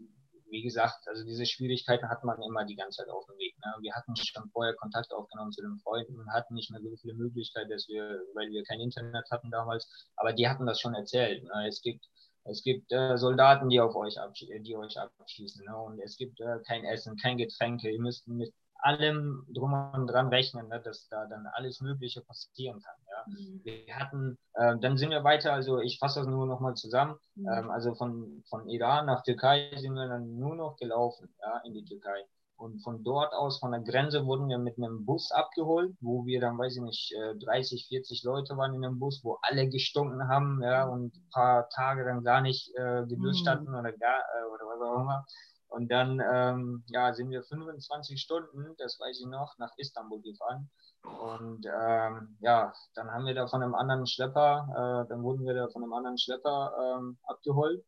wie gesagt, also diese Schwierigkeiten hat man immer die ganze Zeit auf dem Weg. Ne? Wir hatten schon vorher Kontakt aufgenommen zu den Freunden und hatten nicht mehr so viele Möglichkeiten, dass wir, weil wir kein Internet hatten damals, aber die hatten das schon erzählt. Ne? Es gibt es gibt äh, Soldaten, die auf euch, die euch abschießen. Ne? Und es gibt äh, kein Essen, kein Getränke. Ihr müsst mit allem drum und dran rechnen, ne, dass da dann alles Mögliche passieren kann. Ja. Mhm. Wir hatten, äh, dann sind wir weiter, also ich fasse das nur nochmal zusammen, mhm. ähm, also von, von Iran nach Türkei sind wir dann nur noch gelaufen, ja, in die Türkei. Und von dort aus, von der Grenze, wurden wir mit einem Bus abgeholt, wo wir dann, weiß ich nicht, 30, äh, 40 Leute waren in dem Bus, wo alle gestunken haben, ja, und ein paar Tage dann gar nicht äh, geduscht mhm. hatten oder gar, äh, oder was auch immer. Und dann ähm, ja, sind wir 25 Stunden, das weiß ich noch, nach Istanbul gefahren. Und ähm, ja, dann haben wir da von einem anderen Schlepper, äh, dann wurden wir da von einem anderen Schlepper ähm, abgeholt.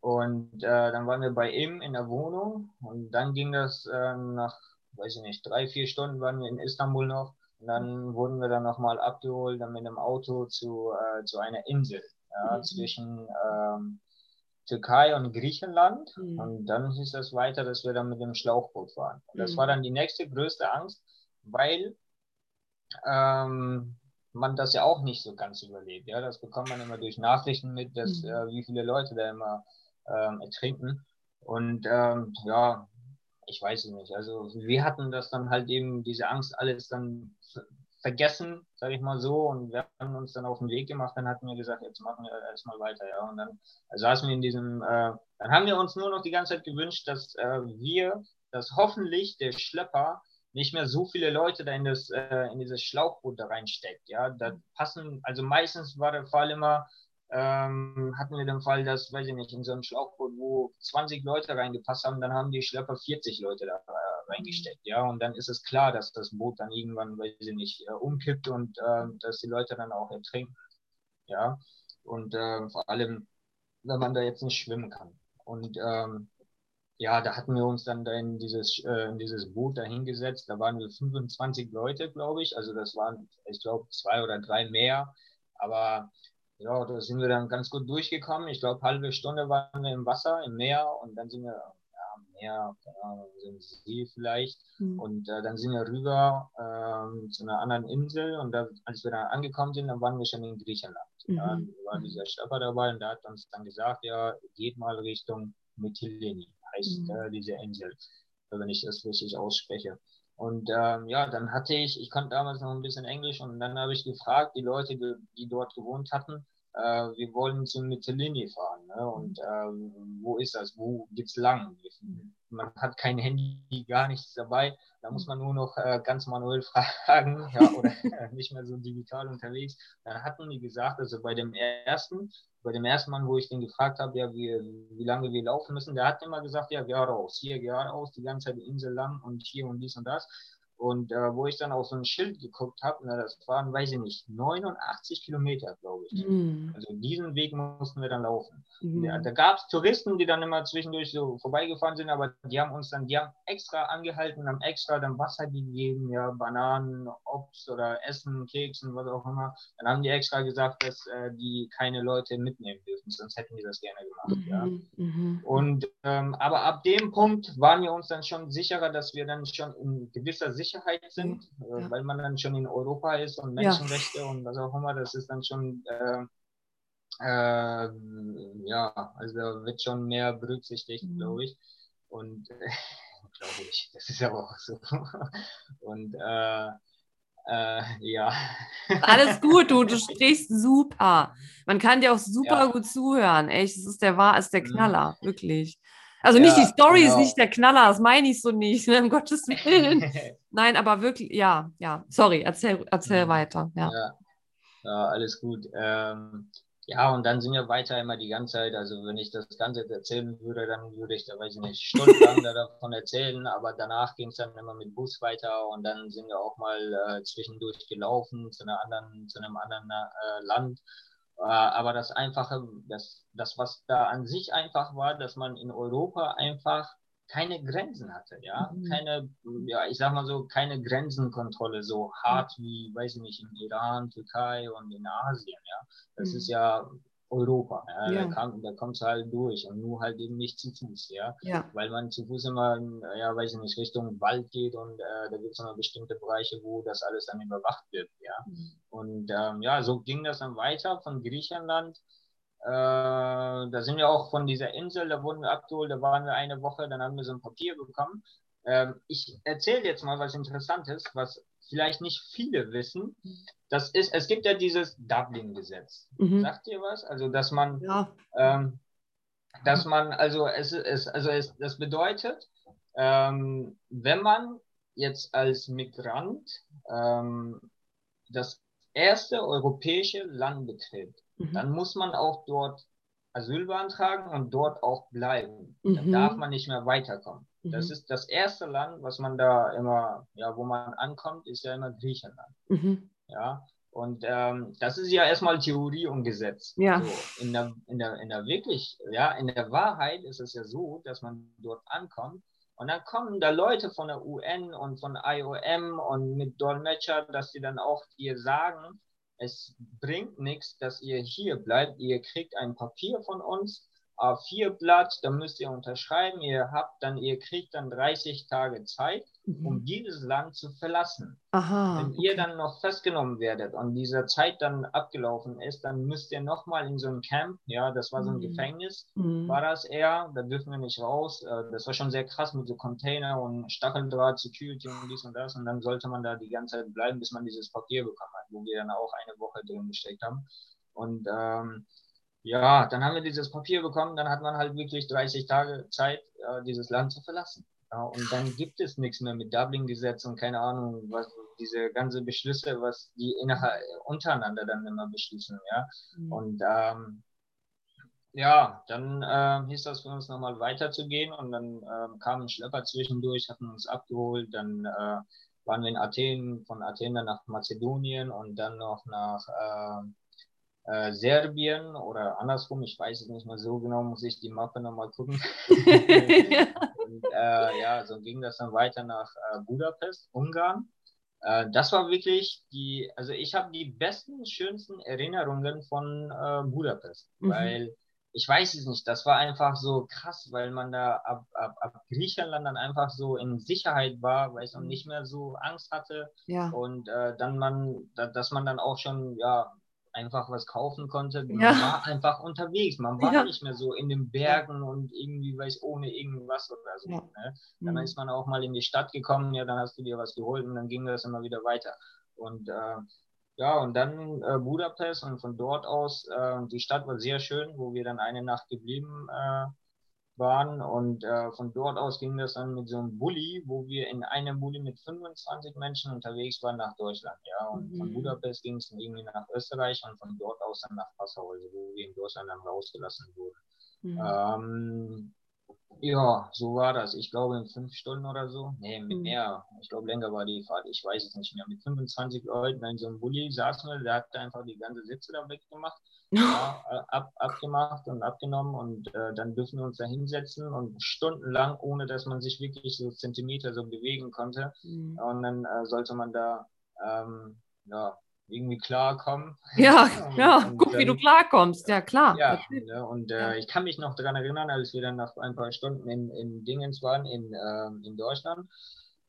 Und äh, dann waren wir bei ihm in der Wohnung. Und dann ging das äh, nach, weiß ich nicht, drei, vier Stunden waren wir in Istanbul noch. Und dann wurden wir dann nochmal abgeholt, dann mit einem Auto zu, äh, zu einer Insel ja, mhm. zwischen ähm, Türkei und Griechenland. Mhm. Und dann hieß es weiter, dass wir dann mit dem Schlauchboot fahren. Und das mhm. war dann die nächste größte Angst, weil ähm, man das ja auch nicht so ganz überlebt. Ja, das bekommt man immer durch Nachrichten mit, dass mhm. äh, wie viele Leute da immer ähm, ertrinken. Und ähm, ja, ich weiß es nicht. Also wir hatten das dann halt eben diese Angst alles dann vergessen, sage ich mal so, und wir haben uns dann auf den Weg gemacht, dann hatten wir gesagt, jetzt machen wir erstmal weiter, ja, und dann saßen wir in diesem, äh, dann haben wir uns nur noch die ganze Zeit gewünscht, dass äh, wir, dass hoffentlich der Schlepper nicht mehr so viele Leute da in das, äh, in dieses Schlauchboot da reinsteckt, ja, da passen, also meistens war der Fall immer, ähm, hatten wir den Fall, dass, weiß ich nicht, in so einem Schlauchboot, wo 20 Leute reingepasst haben, dann haben die Schlepper 40 Leute da äh, reingesteckt, ja, und dann ist es klar, dass das Boot dann irgendwann, weiß ich nicht, äh, umkippt und äh, dass die Leute dann auch ertrinken, ja, und äh, vor allem, wenn man da jetzt nicht schwimmen kann. Und ähm, ja, da hatten wir uns dann da in dieses, äh, in dieses Boot da hingesetzt. Da waren wir 25 Leute, glaube ich. Also das waren, ich glaube, zwei oder drei mehr. Aber ja, da sind wir dann ganz gut durchgekommen. Ich glaube, halbe Stunde waren wir im Wasser, im Meer und dann sind wir, ein See vielleicht. Mhm. Und äh, dann sind wir rüber äh, zu einer anderen Insel und da, als wir da angekommen sind, dann waren wir schon in Griechenland. Mhm. Ja, da war dieser Stefan dabei und der hat uns dann gesagt, ja, geht mal Richtung Mytilene, heißt mhm. äh, diese Insel, wenn ich das richtig ausspreche. Und ähm, ja, dann hatte ich, ich konnte damals noch ein bisschen Englisch und dann habe ich gefragt, die Leute, die, die dort gewohnt hatten, äh, wir wollen zum Mytilene fahren. Ne? Und äh, wo ist das? Wo geht's lang? Man hat kein Handy, gar nichts dabei. Da muss man nur noch äh, ganz manuell fragen ja, oder nicht mehr so digital unterwegs. Dann hatten die gesagt, also bei dem ersten, bei dem ersten Mann, wo ich den gefragt habe, ja, wie, wie lange wir laufen müssen, der hat immer gesagt, ja, geradeaus, hier geradeaus, die ganze Zeit die Insel lang und hier und dies und das. Und äh, wo ich dann auf so ein Schild geguckt habe, das waren, weiß ich nicht, 89 Kilometer, glaube ich. Mhm. Also diesen Weg mussten wir dann laufen. Mhm. Ja, da gab es Touristen, die dann immer zwischendurch so vorbeigefahren sind, aber die haben uns dann, die haben extra angehalten, haben extra dann Wasser gegeben, ja, Bananen, Obst oder Essen, Keksen, was auch immer. Dann haben die extra gesagt, dass äh, die keine Leute mitnehmen dürfen, sonst hätten die das gerne gemacht. Mhm. Ja. Mhm. Und ähm, aber ab dem Punkt waren wir uns dann schon sicherer, dass wir dann schon in gewisser Sicherheit Sicherheit sind, äh, ja. weil man dann schon in Europa ist und Menschenrechte ja. und was auch immer, das ist dann schon, äh, äh, ja, also da wird schon mehr berücksichtigt, mhm. glaube ich. Und äh, glaube ich, das ist aber auch so. Und äh, äh, ja. Alles gut, du, du sprichst super. Man kann dir auch super ja. gut zuhören. Echt, es ist der wahr, ist der mhm. Knaller, wirklich. Also nicht ja, die Story genau. ist nicht der Knaller, das meine ich so nicht, ne, um Gottes Willen. Nein, aber wirklich, ja, ja. Sorry, erzähl, erzähl weiter. Ja. ja. Ja, alles gut. Ähm, ja, und dann sind wir weiter immer die ganze Zeit. Also wenn ich das Ganze erzählen würde, dann würde ich da, weiß ich nicht, stundenlang davon erzählen. Aber danach ging es dann immer mit Bus weiter und dann sind wir auch mal äh, zwischendurch gelaufen zu einer anderen, zu einem anderen äh, Land. Äh, aber das Einfache, das, das, was da an sich einfach war, dass man in Europa einfach keine Grenzen hatte, ja, mhm. keine, ja, ich sag mal so, keine Grenzenkontrolle so hart wie, weiß ich nicht, in Iran, Türkei und in Asien, ja. Das mhm. ist ja Europa. Ja. ja. Da, kam, da kommt es halt durch und nur halt eben nicht zu Fuß, ja. ja. Weil man zu Fuß immer, ja, weiß ich nicht, Richtung Wald geht und äh, da gibt es immer bestimmte Bereiche, wo das alles dann überwacht wird, ja. Mhm. Und ähm, ja, so ging das dann weiter von Griechenland. Äh, da sind wir auch von dieser Insel, da wurden wir abgeholt, da waren wir eine Woche, dann haben wir so ein Papier bekommen. Ähm, ich erzähle jetzt mal was Interessantes, was vielleicht nicht viele wissen. Das ist, es gibt ja dieses Dublin-Gesetz. Mhm. Sagt ihr was? Also, dass man, ja. ähm, dass man, also es ist, also es, das bedeutet, ähm, wenn man jetzt als Migrant ähm, das erste europäische Land betritt, mhm. dann muss man auch dort Asyl beantragen und dort auch bleiben. Mhm. Dann darf man nicht mehr weiterkommen. Das mhm. ist das erste Land, was man da immer, ja, wo man ankommt, ist ja immer Griechenland. Mhm. Ja, und ähm, das ist ja erstmal Theorie und Gesetz. Ja. So, in, der, in, der, in der wirklich, ja, in der Wahrheit ist es ja so, dass man dort ankommt und dann kommen da Leute von der UN und von IOM und mit Dolmetscher, dass sie dann auch dir sagen, es bringt nichts, dass ihr hier bleibt. Ihr kriegt ein Papier von uns A4-Blatt, da müsst ihr unterschreiben, ihr habt dann, ihr kriegt dann 30 Tage Zeit, mhm. um dieses Land zu verlassen. Aha, Wenn okay. ihr dann noch festgenommen werdet und diese Zeit dann abgelaufen ist, dann müsst ihr nochmal in so ein Camp, ja, das war so ein mhm. Gefängnis, mhm. war das eher, da dürfen wir nicht raus. Äh, das war schon sehr krass mit so Container und Stacheldraht, Security und dies und das und dann sollte man da die ganze Zeit bleiben, bis man dieses Papier bekommen hat, wo wir dann auch eine Woche drin gesteckt haben. Und ähm, ja, dann haben wir dieses Papier bekommen, dann hat man halt wirklich 30 Tage Zeit, äh, dieses Land zu verlassen. Und dann gibt es nichts mehr mit Dublin-Gesetz und keine Ahnung, was diese ganze Beschlüsse, was die innerhalb untereinander dann immer beschließen, ja. Mhm. Und ähm, ja, dann äh, hieß das für uns nochmal weiterzugehen und dann äh, kam ein Schlepper zwischendurch, hatten uns abgeholt, dann äh, waren wir in Athen, von Athen dann nach Mazedonien und dann noch nach äh, Serbien oder andersrum, ich weiß es nicht mehr so genau, muss ich die Mappe nochmal gucken. und, äh, ja, so ging das dann weiter nach äh, Budapest, Ungarn. Äh, das war wirklich die, also ich habe die besten, schönsten Erinnerungen von äh, Budapest, mhm. weil ich weiß es nicht, das war einfach so krass, weil man da ab, ab, ab Griechenland dann einfach so in Sicherheit war, weil man nicht mehr so Angst hatte. Ja. Und äh, dann man, da, dass man dann auch schon, ja, einfach was kaufen konnte. Man Ja. war einfach unterwegs. Man war Ja. nicht mehr so in den Bergen und irgendwie, weiß ohne irgendwas oder so. Ja. Ne? Dann Mhm. ist man auch mal in die Stadt gekommen, ja, dann hast du dir was geholt und dann ging das immer wieder weiter. Und äh, ja, und dann äh, Budapest und von dort aus, äh, die Stadt war sehr schön, wo wir dann eine Nacht geblieben äh, waren. Und äh, von dort aus ging das dann mit so einem Bulli, wo wir in einem Bulli mit 25 Menschen unterwegs waren nach Deutschland. Ja, und von Mhm. Budapest ging es dann irgendwie nach Österreich und von dort aus dann nach Passau, also wo wir in Deutschland dann rausgelassen wurden. Mhm. Ähm, ja, so war das. Ich glaube in fünf Stunden oder so. Nee, mit Mhm. mehr. Ich glaube länger war die Fahrt. Ich weiß es nicht mehr. Mit 25 Leuten in so einem Bulli saßen wir. Der hat einfach die ganze Sitze da weggemacht. Ja, ab, abgemacht und abgenommen und äh, dann dürfen wir uns da hinsetzen und stundenlang, ohne dass man sich wirklich so Zentimeter so bewegen konnte. Mhm. Und dann äh, sollte man da ähm, ja, irgendwie klarkommen. Ja, Und- ja, und guck, wie du dann- klarkommst. Ja, klar. ja, ne, und äh, ich kann mich noch daran erinnern, als wir dann nach ein paar Stunden in, in Dingens waren, in, ähm, in Deutschland,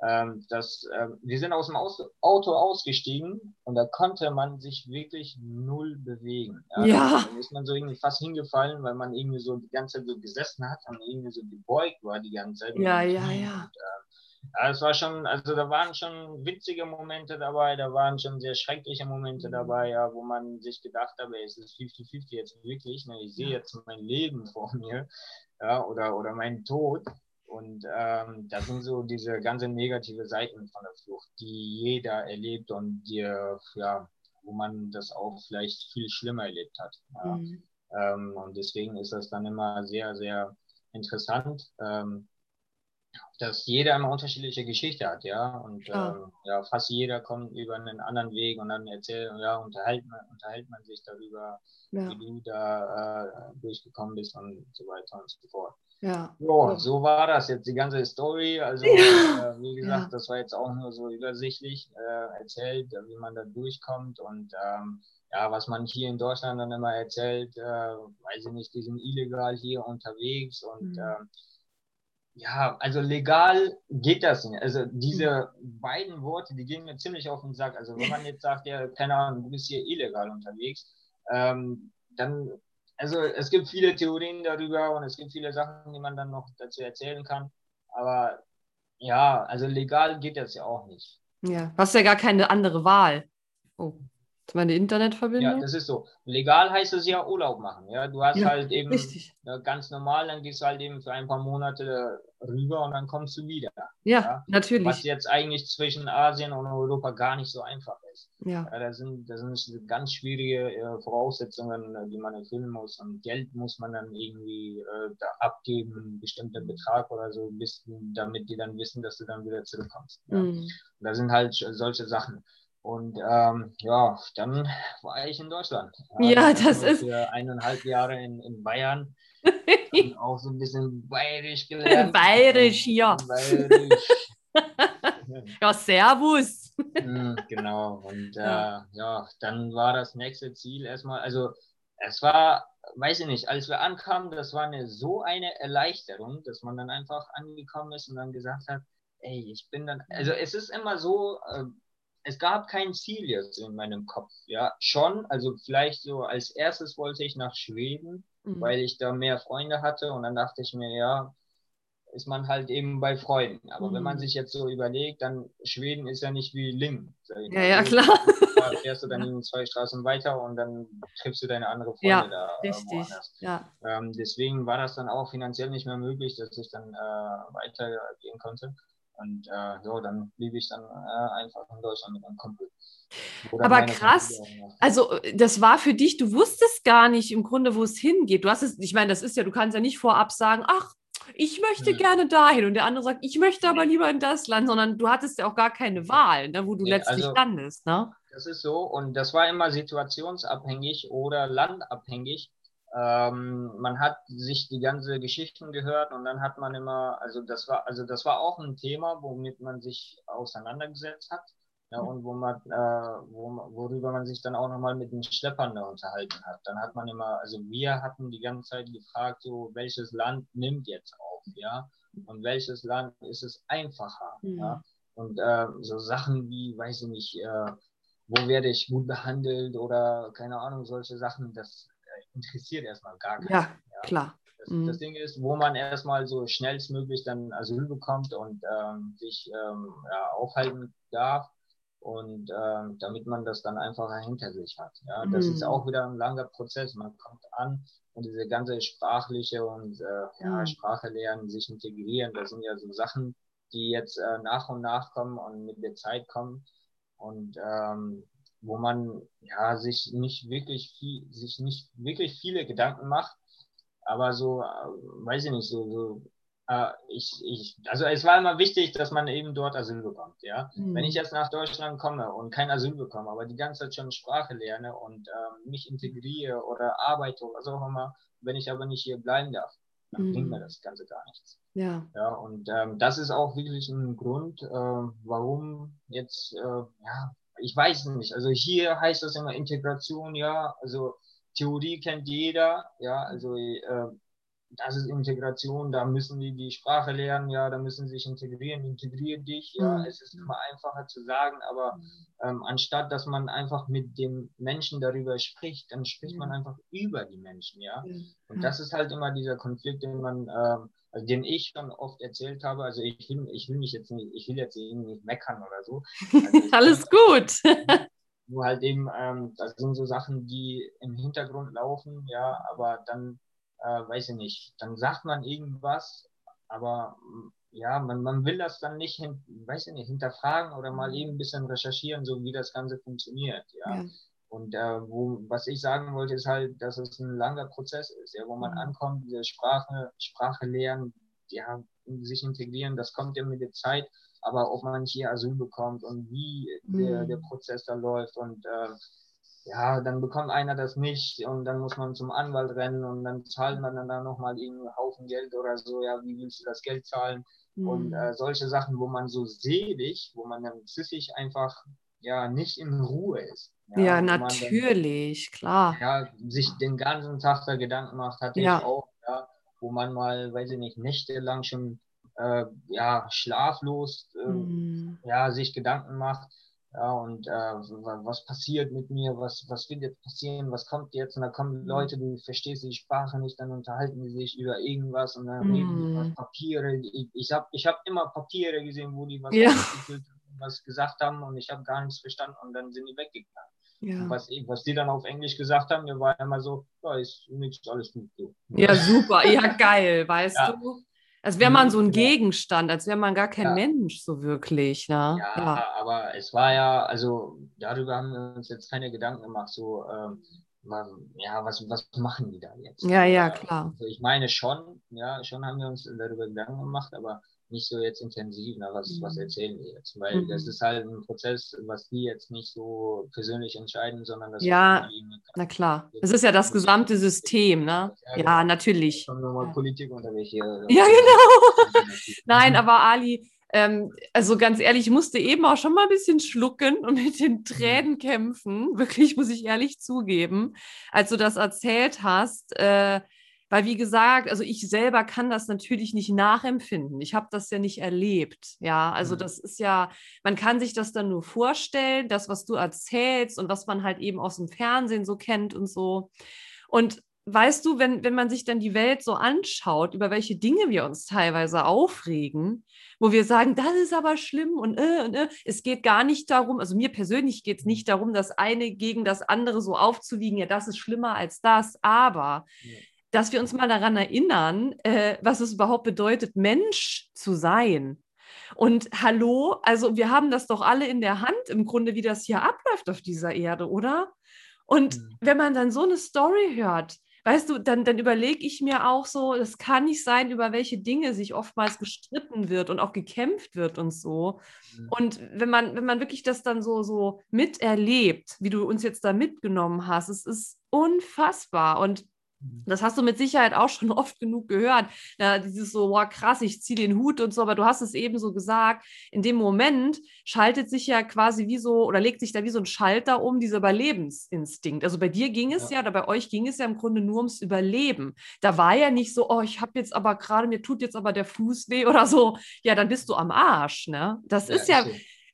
ähm, dass ähm, wir sind aus dem aus Auto ausgestiegen und da konnte man sich wirklich null bewegen. Ja. Da ist man so irgendwie fast hingefallen, weil man irgendwie so die ganze Zeit so gesessen hat und irgendwie so gebeugt war die ganze Zeit. Ja, Und- ja, ja. ja, es war schon, also da waren schon witzige Momente dabei, da waren schon sehr schreckliche Momente Mhm. dabei, ja, wo man sich gedacht hat, es ist 50-50 jetzt wirklich, ne? ich sehe Ja. jetzt mein Leben vor mir, ja, oder, oder meinen Tod. Und ähm, das sind so diese ganzen negative Seiten von der Flucht, die jeder erlebt und die, ja, wo man das auch vielleicht viel schlimmer erlebt hat. Ja. Mhm. Ähm, und deswegen ist das dann immer sehr, sehr interessant, ähm, dass jeder immer unterschiedliche Geschichte hat, ja. Und ähm, ja, fast jeder kommt über einen anderen Weg und dann erzählt, ja, unterhält man, unterhält man sich darüber, Ja, wie du da äh, durchgekommen bist und so weiter und so fort. Ja. Ja, so war das jetzt die ganze Story. Also, äh, wie gesagt, Ja. das war jetzt auch nur so übersichtlich äh, erzählt, äh, wie man da durchkommt und ähm, ja, was man hier in Deutschland dann immer erzählt, äh, weiß ich nicht, die sind illegal hier unterwegs und Mhm. ähm, ja, also legal geht das nicht. Also diese beiden Worte, die gehen mir ziemlich auf den Sack. Also wenn man jetzt sagt, ja, keine Ahnung, du bist hier illegal unterwegs, ähm, dann, also es gibt viele Theorien darüber und es gibt viele Sachen, die man dann noch dazu erzählen kann. Aber ja, also legal geht das ja auch nicht. Ja, du hast ja gar keine andere Wahl. Oh, jetzt meine Ja, Internetverbindung. das ist so. Legal heißt es ja Urlaub machen. Ja, du hast Ja, halt eben Richtig. ja, ganz normal, dann gehst du halt eben für ein paar Monate rüber und dann kommst du wieder. Ja, Ja, Was natürlich. jetzt eigentlich zwischen Asien und Europa gar nicht so einfach ist. Ja, Ja, da sind, da sind ganz schwierige äh, Voraussetzungen, äh, die man erfüllen muss. Und Geld muss man dann irgendwie äh, da abgeben, einen bestimmten Betrag oder so, bis, damit die dann wissen, dass du dann wieder zurückkommst. Ja. Mhm. Da sind halt solche Sachen. Und ähm, ja, dann war ich in Deutschland. Ja, dann das ich ist- Für eineinhalb Jahre in, in Bayern. Auch so ein bisschen bayerisch gelernt. Bayerisch hier. Bayerisch. Ja, Servus. Mm, genau. Und Ja. äh, ja, dann war das nächste Ziel erstmal, also es war, weiß ich nicht, als wir ankamen, das war eine so eine Erleichterung, dass man dann einfach angekommen ist und dann gesagt hat, ey, ich bin dann, also es ist immer so, äh, es gab kein Ziel jetzt in meinem Kopf, ja, schon, also vielleicht so als erstes wollte ich nach Schweden, Mhm. weil ich da mehr Freunde hatte und dann dachte ich mir, ja, ist man halt eben bei Freunden. Aber wenn man Mhm. sich jetzt so überlegt, dann Schweden ist ja nicht wie Lingen. Ja, ja, Also, klar. Da fährst du dann in zwei Straßen weiter und dann triffst du deine andere Freunde Ja, da äh, Richtig. Ja. Ähm, deswegen war das dann auch finanziell nicht mehr möglich, dass ich dann äh, weitergehen konnte. Und äh, so, dann blieb ich dann äh, einfach in Deutschland mit einem Kumpel. Aber krass. Also, äh, das war für dich, du wusstest gar nicht im Grunde, wo es hingeht. Du hast es, ich meine, das ist ja, du kannst ja nicht vorab sagen, ach, ich möchte Hm. gerne dahin und der andere sagt, ich möchte aber lieber in das Land, sondern du hattest ja auch gar keine Wahl, ne, wo du Nee, letztlich also- landest, ne? Das ist so und das war immer situationsabhängig oder landabhängig. Ähm, man hat sich die ganze Geschichten gehört und dann hat man immer, also das war, also das war auch ein Thema, womit man sich auseinandergesetzt hat. Ja, und wo man, äh, wo, worüber man sich dann auch nochmal mit den Schleppern da unterhalten hat. Dann hat man immer, also wir hatten die ganze Zeit gefragt, so welches Land nimmt jetzt auf, ja, und welches Land ist es einfacher, mhm. ja, und äh, so Sachen wie, weiß ich nicht, äh, wo werde ich gut behandelt oder keine Ahnung, solche Sachen, das äh, interessiert erstmal gar keinen. Ja, ja. klar. Das, mhm. das, Ding ist, wo man erstmal so schnellstmöglich dann Asyl bekommt und ähm, sich ähm, ja, aufhalten darf, und äh, damit man das dann einfacher hinter sich hat. Ja, das mhm. ist auch wieder ein langer Prozess. Man kommt an und diese ganze sprachliche und äh, ja, mhm. Sprache lernen, sich integrieren, das sind ja so Sachen, die jetzt äh, nach und nach kommen und mit der Zeit kommen und ähm, wo man ja sich nicht wirklich viel, sich nicht wirklich viele Gedanken macht, aber so, äh, weiß ich nicht, so, so ich, ich, also es war immer wichtig, dass man eben dort Asyl bekommt, ja. Mhm. Wenn ich jetzt nach Deutschland komme und kein Asyl bekomme, aber die ganze Zeit schon Sprache lerne und ähm, mich integriere oder arbeite oder was auch immer, wenn ich aber nicht hier bleiben darf, dann mhm. bringt mir das Ganze gar nichts. Ja. Ja, und ähm, das ist auch wirklich ein Grund, äh, warum jetzt, äh, ja, ich weiß nicht, also hier heißt das immer Integration, ja, also Theorie kennt jeder, ja, also äh, das ist Integration, da müssen die die Sprache lernen, ja, da müssen sie sich integrieren, integriere dich, ja, mhm. es ist immer einfacher zu sagen, aber ähm, anstatt, dass man einfach mit dem Menschen darüber spricht, dann spricht man einfach über die Menschen, ja, und das ist halt immer dieser Konflikt, den man, ähm, also den ich schon oft erzählt habe, also ich will, ich will mich jetzt nicht, ich will jetzt irgendwie nicht meckern oder so. Also Alles gut. nur halt eben, ähm, das sind so Sachen, die im Hintergrund laufen, ja, aber dann äh, weiß ich nicht, dann sagt man irgendwas, aber mm, ja, man, man will das dann nicht, hin, weiß ich nicht, hinterfragen oder mal mhm. eben ein bisschen recherchieren, so wie das Ganze funktioniert, ja. ja. Und äh, wo, was ich sagen wollte, ist halt, dass es ein langer Prozess ist, ja, wo man mhm. ankommt, diese Sprache, Sprache lernen, ja, sich integrieren, das kommt ja mit der Zeit, aber ob man hier Asyl bekommt und wie mhm. der, der Prozess da läuft und äh, ja, dann bekommt einer das nicht und dann muss man zum Anwalt rennen und dann zahlt man dann da nochmal einen Haufen Geld oder so, ja, wie willst du das Geld zahlen? Mhm. Und äh, solche Sachen, wo man so selig, wo man dann pfiffig einfach ja nicht in Ruhe ist. Ja, ja natürlich, dann, klar. Ja, sich den ganzen Tag da Gedanken macht, hatte ja. ich auch, ja, wo man mal, weiß ich nicht, nächtelang schon äh, ja, schlaflos äh, mhm. ja, sich Gedanken macht ja, und äh, was passiert mit mir, was, was wird jetzt passieren, was kommt jetzt? Und da kommen mhm. Leute, die verstehst die Sprache nicht, dann unterhalten die sich über irgendwas und dann mm. reden die über mhm. Papiere. Ich, ich habe ich hab immer Papiere gesehen, wo die was, ja. was gesagt haben und ich habe gar nichts verstanden und dann sind die weggegangen. Ja. Was, was die dann auf Englisch gesagt haben, der war immer so, ja, ist nichts, alles gut. Ja, super, ja, geil, weißt ja. du? Als wäre man so ein Gegenstand, als wäre man gar kein ja. Mensch so wirklich. Ne? Ja, ja, aber es war ja, also darüber haben wir uns jetzt keine Gedanken gemacht, so, ähm, ja, was, was machen die da jetzt? Ja, ja, klar. Also ich meine schon, ja, schon haben wir uns darüber Gedanken gemacht, aber nicht so jetzt intensiv, na, was, mhm. was erzählen wir jetzt? Weil mhm. das ist halt ein Prozess, was die jetzt nicht so persönlich entscheiden, sondern das Ja, na klar. Es ist ja das gesamte System, ne? Ja, ja genau. natürlich. Nochmal ja. Politik unterwegs hier. Ja, genau. Nein, aber Ali, ähm, also ganz ehrlich, ich musste eben auch schon mal ein bisschen schlucken und mit den mhm. Tränen kämpfen. Wirklich, muss ich ehrlich zugeben. Als du das erzählt hast, äh, weil, wie gesagt, also ich selber kann das natürlich nicht nachempfinden. Ich habe das ja nicht erlebt. Ja, also mhm. das ist ja, man kann sich das dann nur vorstellen, das, was du erzählst und was man halt eben aus dem Fernsehen so kennt und so. Und weißt du, wenn, wenn man sich dann die Welt so anschaut, über welche Dinge wir uns teilweise aufregen, wo wir sagen, das ist aber schlimm und, äh, und äh, es geht gar nicht darum, also mir persönlich geht es nicht darum, das eine gegen das andere so aufzuwiegen, ja, das ist schlimmer als das, aber ja dass wir uns mal daran erinnern, äh, was es überhaupt bedeutet, Mensch zu sein. Und hallo, also wir haben das doch alle in der Hand, im Grunde, wie das hier abläuft auf dieser Erde, oder? Und mhm. wenn man dann so eine Story hört, weißt du, dann, dann überlege ich mir auch so, es kann nicht sein, über welche Dinge sich oftmals gestritten wird und auch gekämpft wird und so. Mhm. Und wenn man, wenn man wirklich das dann so, so miterlebt, wie du uns jetzt da mitgenommen hast, es ist unfassbar. Und. Das hast du mit Sicherheit auch schon oft genug gehört. Ja, dieses so, wow, krass, ich ziehe den Hut und so, aber du hast es eben so gesagt, in dem Moment schaltet sich ja quasi wie so, oder legt sich da wie so ein Schalter um, dieser Überlebensinstinkt. Also bei dir ging es ja. ja, oder bei euch ging es ja im Grunde nur ums Überleben. Da war ja nicht so, oh, ich habe jetzt aber gerade, mir tut jetzt aber der Fuß weh oder so. Ja, dann bist du am Arsch, ne? Das ja, ist ja,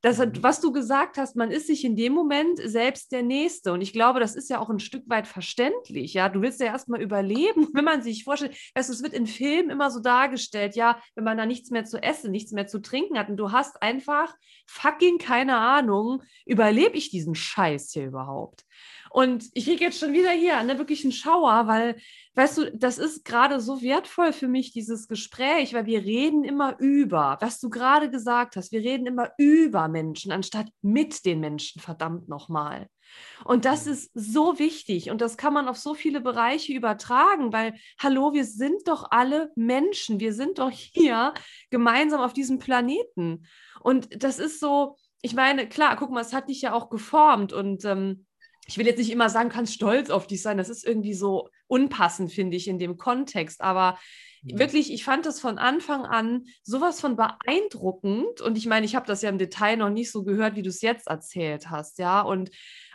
das, mhm. was du gesagt hast, man ist sich in dem Moment selbst der Nächste. Und ich glaube, das ist ja auch ein Stück weit verständlich. Ja, du willst ja erstmal überleben, wenn man sich vorstellt, du, es wird in Filmen immer so dargestellt, ja, wenn man da nichts mehr zu essen, nichts mehr zu trinken hat und du hast einfach fucking keine Ahnung, überlebe ich diesen Scheiß hier überhaupt? Und ich kriege jetzt schon wieder hier ne, wirklich einen Schauer, weil, weißt du, das ist gerade so wertvoll für mich, dieses Gespräch, weil wir reden immer über, was du gerade gesagt hast, wir reden immer über Menschen, anstatt mit den Menschen, verdammt nochmal. Und das mhm. ist so wichtig und das kann man auf so viele Bereiche übertragen, weil, hallo, wir sind doch alle Menschen, wir sind doch hier gemeinsam auf diesem Planeten. Und das ist so, ich meine, klar, guck mal, es hat dich ja auch geformt und ähm, ich will jetzt nicht immer sagen, kannst stolz auf dich sein. Das ist irgendwie so unpassend, finde ich, in dem Kontext. Aber ja. wirklich, ich fand das von Anfang an sowas von beeindruckend. Und ich meine, ich habe das ja im Detail noch nicht so gehört, wie du es jetzt erzählt hast, ja. Und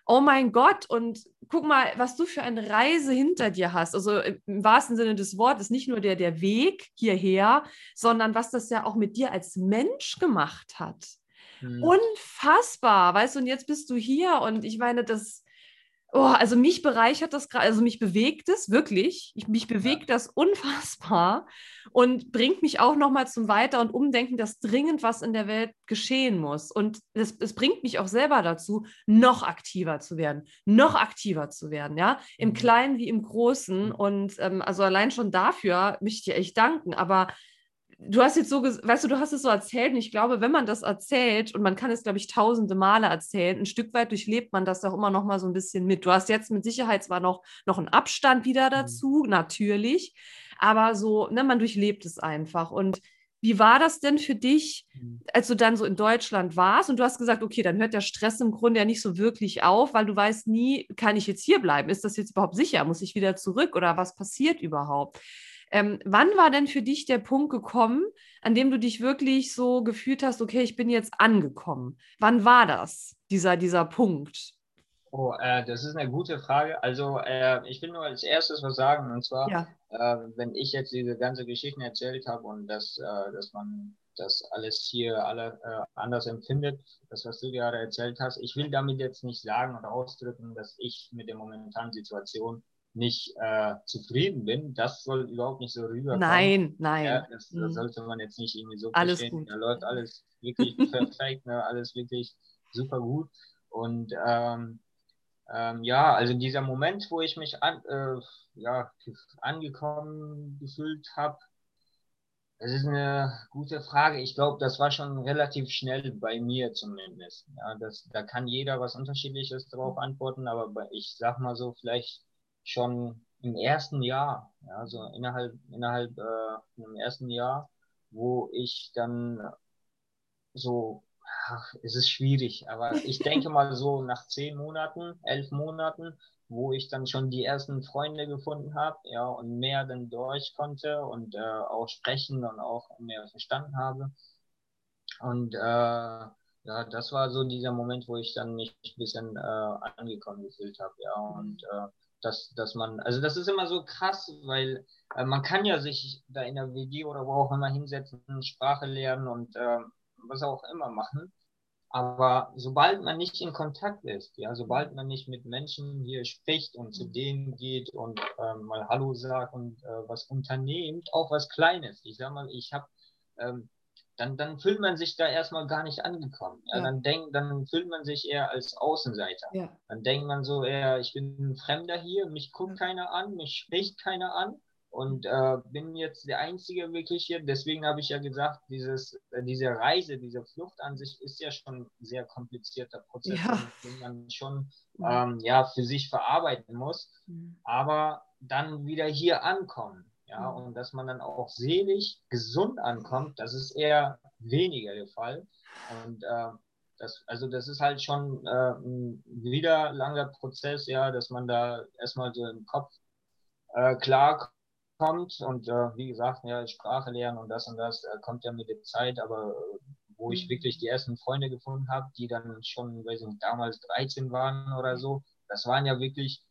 oh mein Gott, und guck mal, was du für eine Reise hinter dir hast. Also im wahrsten Sinne des Wortes, nicht nur der, der Weg hierher, sondern was das ja auch mit dir als Mensch gemacht hat. Mhm. Unfassbar, weißt du, und jetzt bist du hier und ich meine, das, Oh, also mich bereichert das gerade, also mich bewegt es wirklich. Ich, mich bewegt das unfassbar und bringt mich auch nochmal zum Weiter- und Umdenken, dass dringend was in der Welt geschehen muss. Und es, es, bringt mich auch selber dazu, noch aktiver zu werden, noch aktiver zu werden, ja, im mhm. Kleinen wie im Großen. Mhm. Und ähm, also allein schon dafür möchte ich dir echt danken. Aber du hast jetzt so, weißt du, du hast es so erzählt und ich glaube, wenn man das erzählt und man kann es, glaube ich, tausende Male erzählen, ein Stück weit durchlebt man das auch immer noch mal so ein bisschen mit. Du hast jetzt mit Sicherheit zwar noch, noch einen Abstand wieder mhm. dazu, mhm. natürlich, aber so, ne, man durchlebt es einfach und wie war das denn für dich, mhm. als du dann so in Deutschland warst und du hast gesagt, okay, dann hört der Stress im Grunde ja nicht so wirklich auf, weil du weißt nie, kann ich jetzt hier bleiben? Ist das jetzt überhaupt sicher? Muss ich wieder zurück oder was passiert überhaupt? Ähm, wann war denn für dich der Punkt gekommen, an dem du dich wirklich so gefühlt hast, okay, ich bin jetzt angekommen? Wann war das, dieser, dieser Punkt? Oh, äh, das ist eine gute Frage. Also äh, ich will nur als erstes was sagen, und zwar, ja. äh, wenn ich jetzt diese ganze Geschichte erzählt habe und dass, äh, dass man das alles hier alle äh, anders empfindet, das, was du gerade erzählt hast, ich will damit jetzt nicht sagen oder ausdrücken, dass ich mit der momentanen Situation nicht äh, zufrieden bin, das soll überhaupt nicht so rüberkommen. Nein, nein. Ja, das, das, mhm. sollte man jetzt nicht irgendwie so alles verstehen. Gut. Da läuft alles wirklich perfekt, ne? alles wirklich super gut. Und ähm, ähm, ja, also dieser Moment, wo ich mich an, äh, ja, angekommen gefühlt habe, das ist eine gute Frage. Ich glaube, das war schon relativ schnell bei mir zumindest. Ja, das, da kann jeder was Unterschiedliches drauf antworten, aber ich sag mal so, vielleicht schon im ersten Jahr, ja, also innerhalb, innerhalb äh, im ersten Jahr, wo ich dann so, ach, es ist schwierig, aber ich denke mal so nach zehn Monaten, elf Monaten, wo ich dann schon die ersten Freunde gefunden habe, ja, und mehr dann durch konnte und äh, auch sprechen und auch mehr verstanden habe. Und äh, ja, das war so dieser Moment, wo ich dann mich ein bisschen äh, angekommen gefühlt habe, ja, und äh, dass, dass man, also das ist immer so krass, weil äh, man kann ja sich da in der WG oder wo auch immer hinsetzen, Sprache lernen und äh, was auch immer machen. Aber sobald man nicht in Kontakt ist, ja, sobald man nicht mit Menschen hier spricht und zu denen geht und äh, mal Hallo sagt und äh, was unternehmt, auch was Kleines. Ich sag mal, ich habe ähm, dann, dann fühlt man sich da erstmal gar nicht angekommen. Ja, ja. Dann, denk, dann fühlt man sich eher als Außenseiter. Ja. Dann denkt man so eher, ich bin ein Fremder hier, mich guckt keiner an, mich spricht keiner an und äh, bin jetzt der Einzige wirklich hier. Deswegen habe ich ja gesagt, dieses, äh, diese Reise, diese Flucht an sich ist ja schon ein sehr komplizierter Prozess, den man schon ähm, ja, für sich verarbeiten muss. Mhm. Aber dann wieder hier ankommen ja, mhm. und dass man dann auch selig, gesund ankommt, das ist eher weniger der Fall. Und äh, das, also das ist halt schon äh, ein wieder langer Prozess, ja, dass man da erstmal so im Kopf äh, klar kommt und äh, wie gesagt, ja, Sprache lernen und das und das äh, kommt ja mit der Zeit, aber äh, wo ich wirklich die ersten Freunde gefunden habe, die dann schon, weiß ich nicht, damals 13 waren oder so, das waren ja wirklich,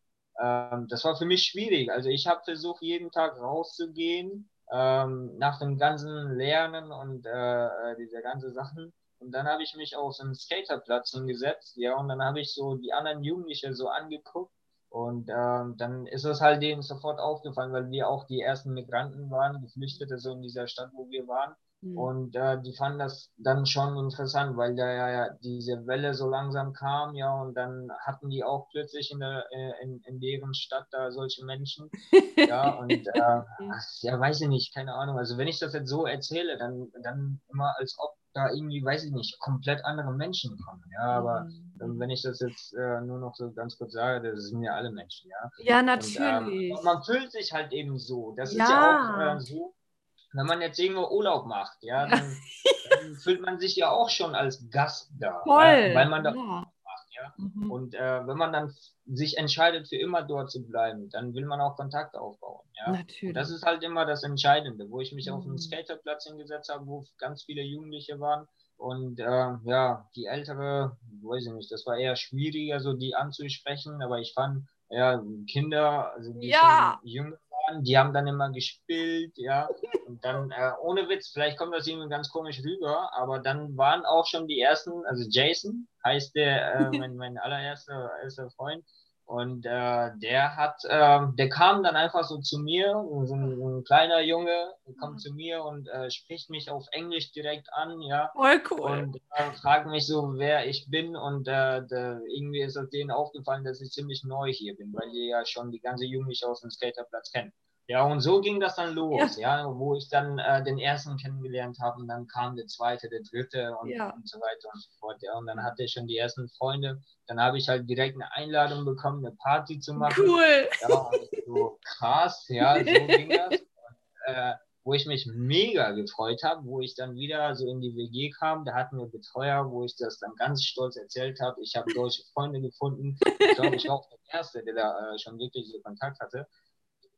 ähm, das war für mich schwierig. Also ich habe versucht, jeden Tag rauszugehen, ähm, nach dem ganzen Lernen und äh, äh diese ganzen Sachen. Und dann habe ich mich auf so einen Skaterplatz hingesetzt, ja, und dann habe ich so die anderen Jugendlichen so angeguckt und ähm, dann ist es halt denen sofort aufgefallen, weil wir auch die ersten Migranten waren, Geflüchtete so in dieser Stadt, wo wir waren. Mhm. Und äh, die fanden das dann schon interessant, weil da ja diese Welle so langsam kam, ja, und dann hatten die auch plötzlich in, der, äh, in, in deren Stadt da solche Menschen. ja, und äh, ja, weiß ich nicht, keine Ahnung. Also wenn ich das jetzt so erzähle, dann, dann immer als ob da irgendwie, weiß ich nicht, komplett andere Menschen kommen. Ja, aber mhm. wenn ich das jetzt äh, nur noch so ganz kurz sage, das sind ja alle Menschen, ja. Ja, natürlich. Und, ähm, man fühlt sich halt eben so. Das ja. ist ja auch äh, so, wenn man jetzt irgendwo Urlaub macht, ja, dann, dann fühlt man sich ja auch schon als Gast da. Voll. Ja, weil man da ja. Ja? Mhm. Und äh, wenn man dann sich entscheidet, für immer dort zu bleiben, dann will man auch Kontakt aufbauen. Ja? Natürlich. Und das ist halt immer das Entscheidende, wo ich mich mhm. auf einen mhm. Skaterplatz hingesetzt habe, wo ganz viele Jugendliche waren. Und äh, ja, die ältere, weiß ich nicht, das war eher schwieriger, so die anzusprechen, aber ich fand, ja, Kinder, also die ja. schon jünger waren, die haben dann immer gespielt, ja. Und dann, äh, ohne Witz, vielleicht kommt das irgendwie ganz komisch rüber, aber dann waren auch schon die ersten, also Jason heißt der, äh, mein, mein allererster erster Freund, und äh, der hat, äh, der kam dann einfach so zu mir, so ein, so ein kleiner Junge, kommt mhm. zu mir und äh, spricht mich auf Englisch direkt an, ja. Voll cool. Und äh, fragt mich so, wer ich bin. Und äh, der, irgendwie ist es denen aufgefallen, dass ich ziemlich neu hier bin, weil die ja schon die ganze Jugendliche aus dem Skaterplatz kennen. Ja, und so ging das dann los, ja, ja wo ich dann äh, den ersten kennengelernt habe und dann kam der zweite, der dritte und, ja. und so weiter und so fort. Ja, und dann hatte ich schon die ersten Freunde. Dann habe ich halt direkt eine Einladung bekommen, eine Party zu machen. Cool. Ja, so krass, ja, so ging das. Und, äh, wo ich mich mega gefreut habe, wo ich dann wieder so in die WG kam. Da hatten wir Betreuer, wo ich das dann ganz stolz erzählt habe. Ich habe deutsche Freunde gefunden. Ich glaube, ich war auch der Erste, der da äh, schon wirklich so Kontakt hatte.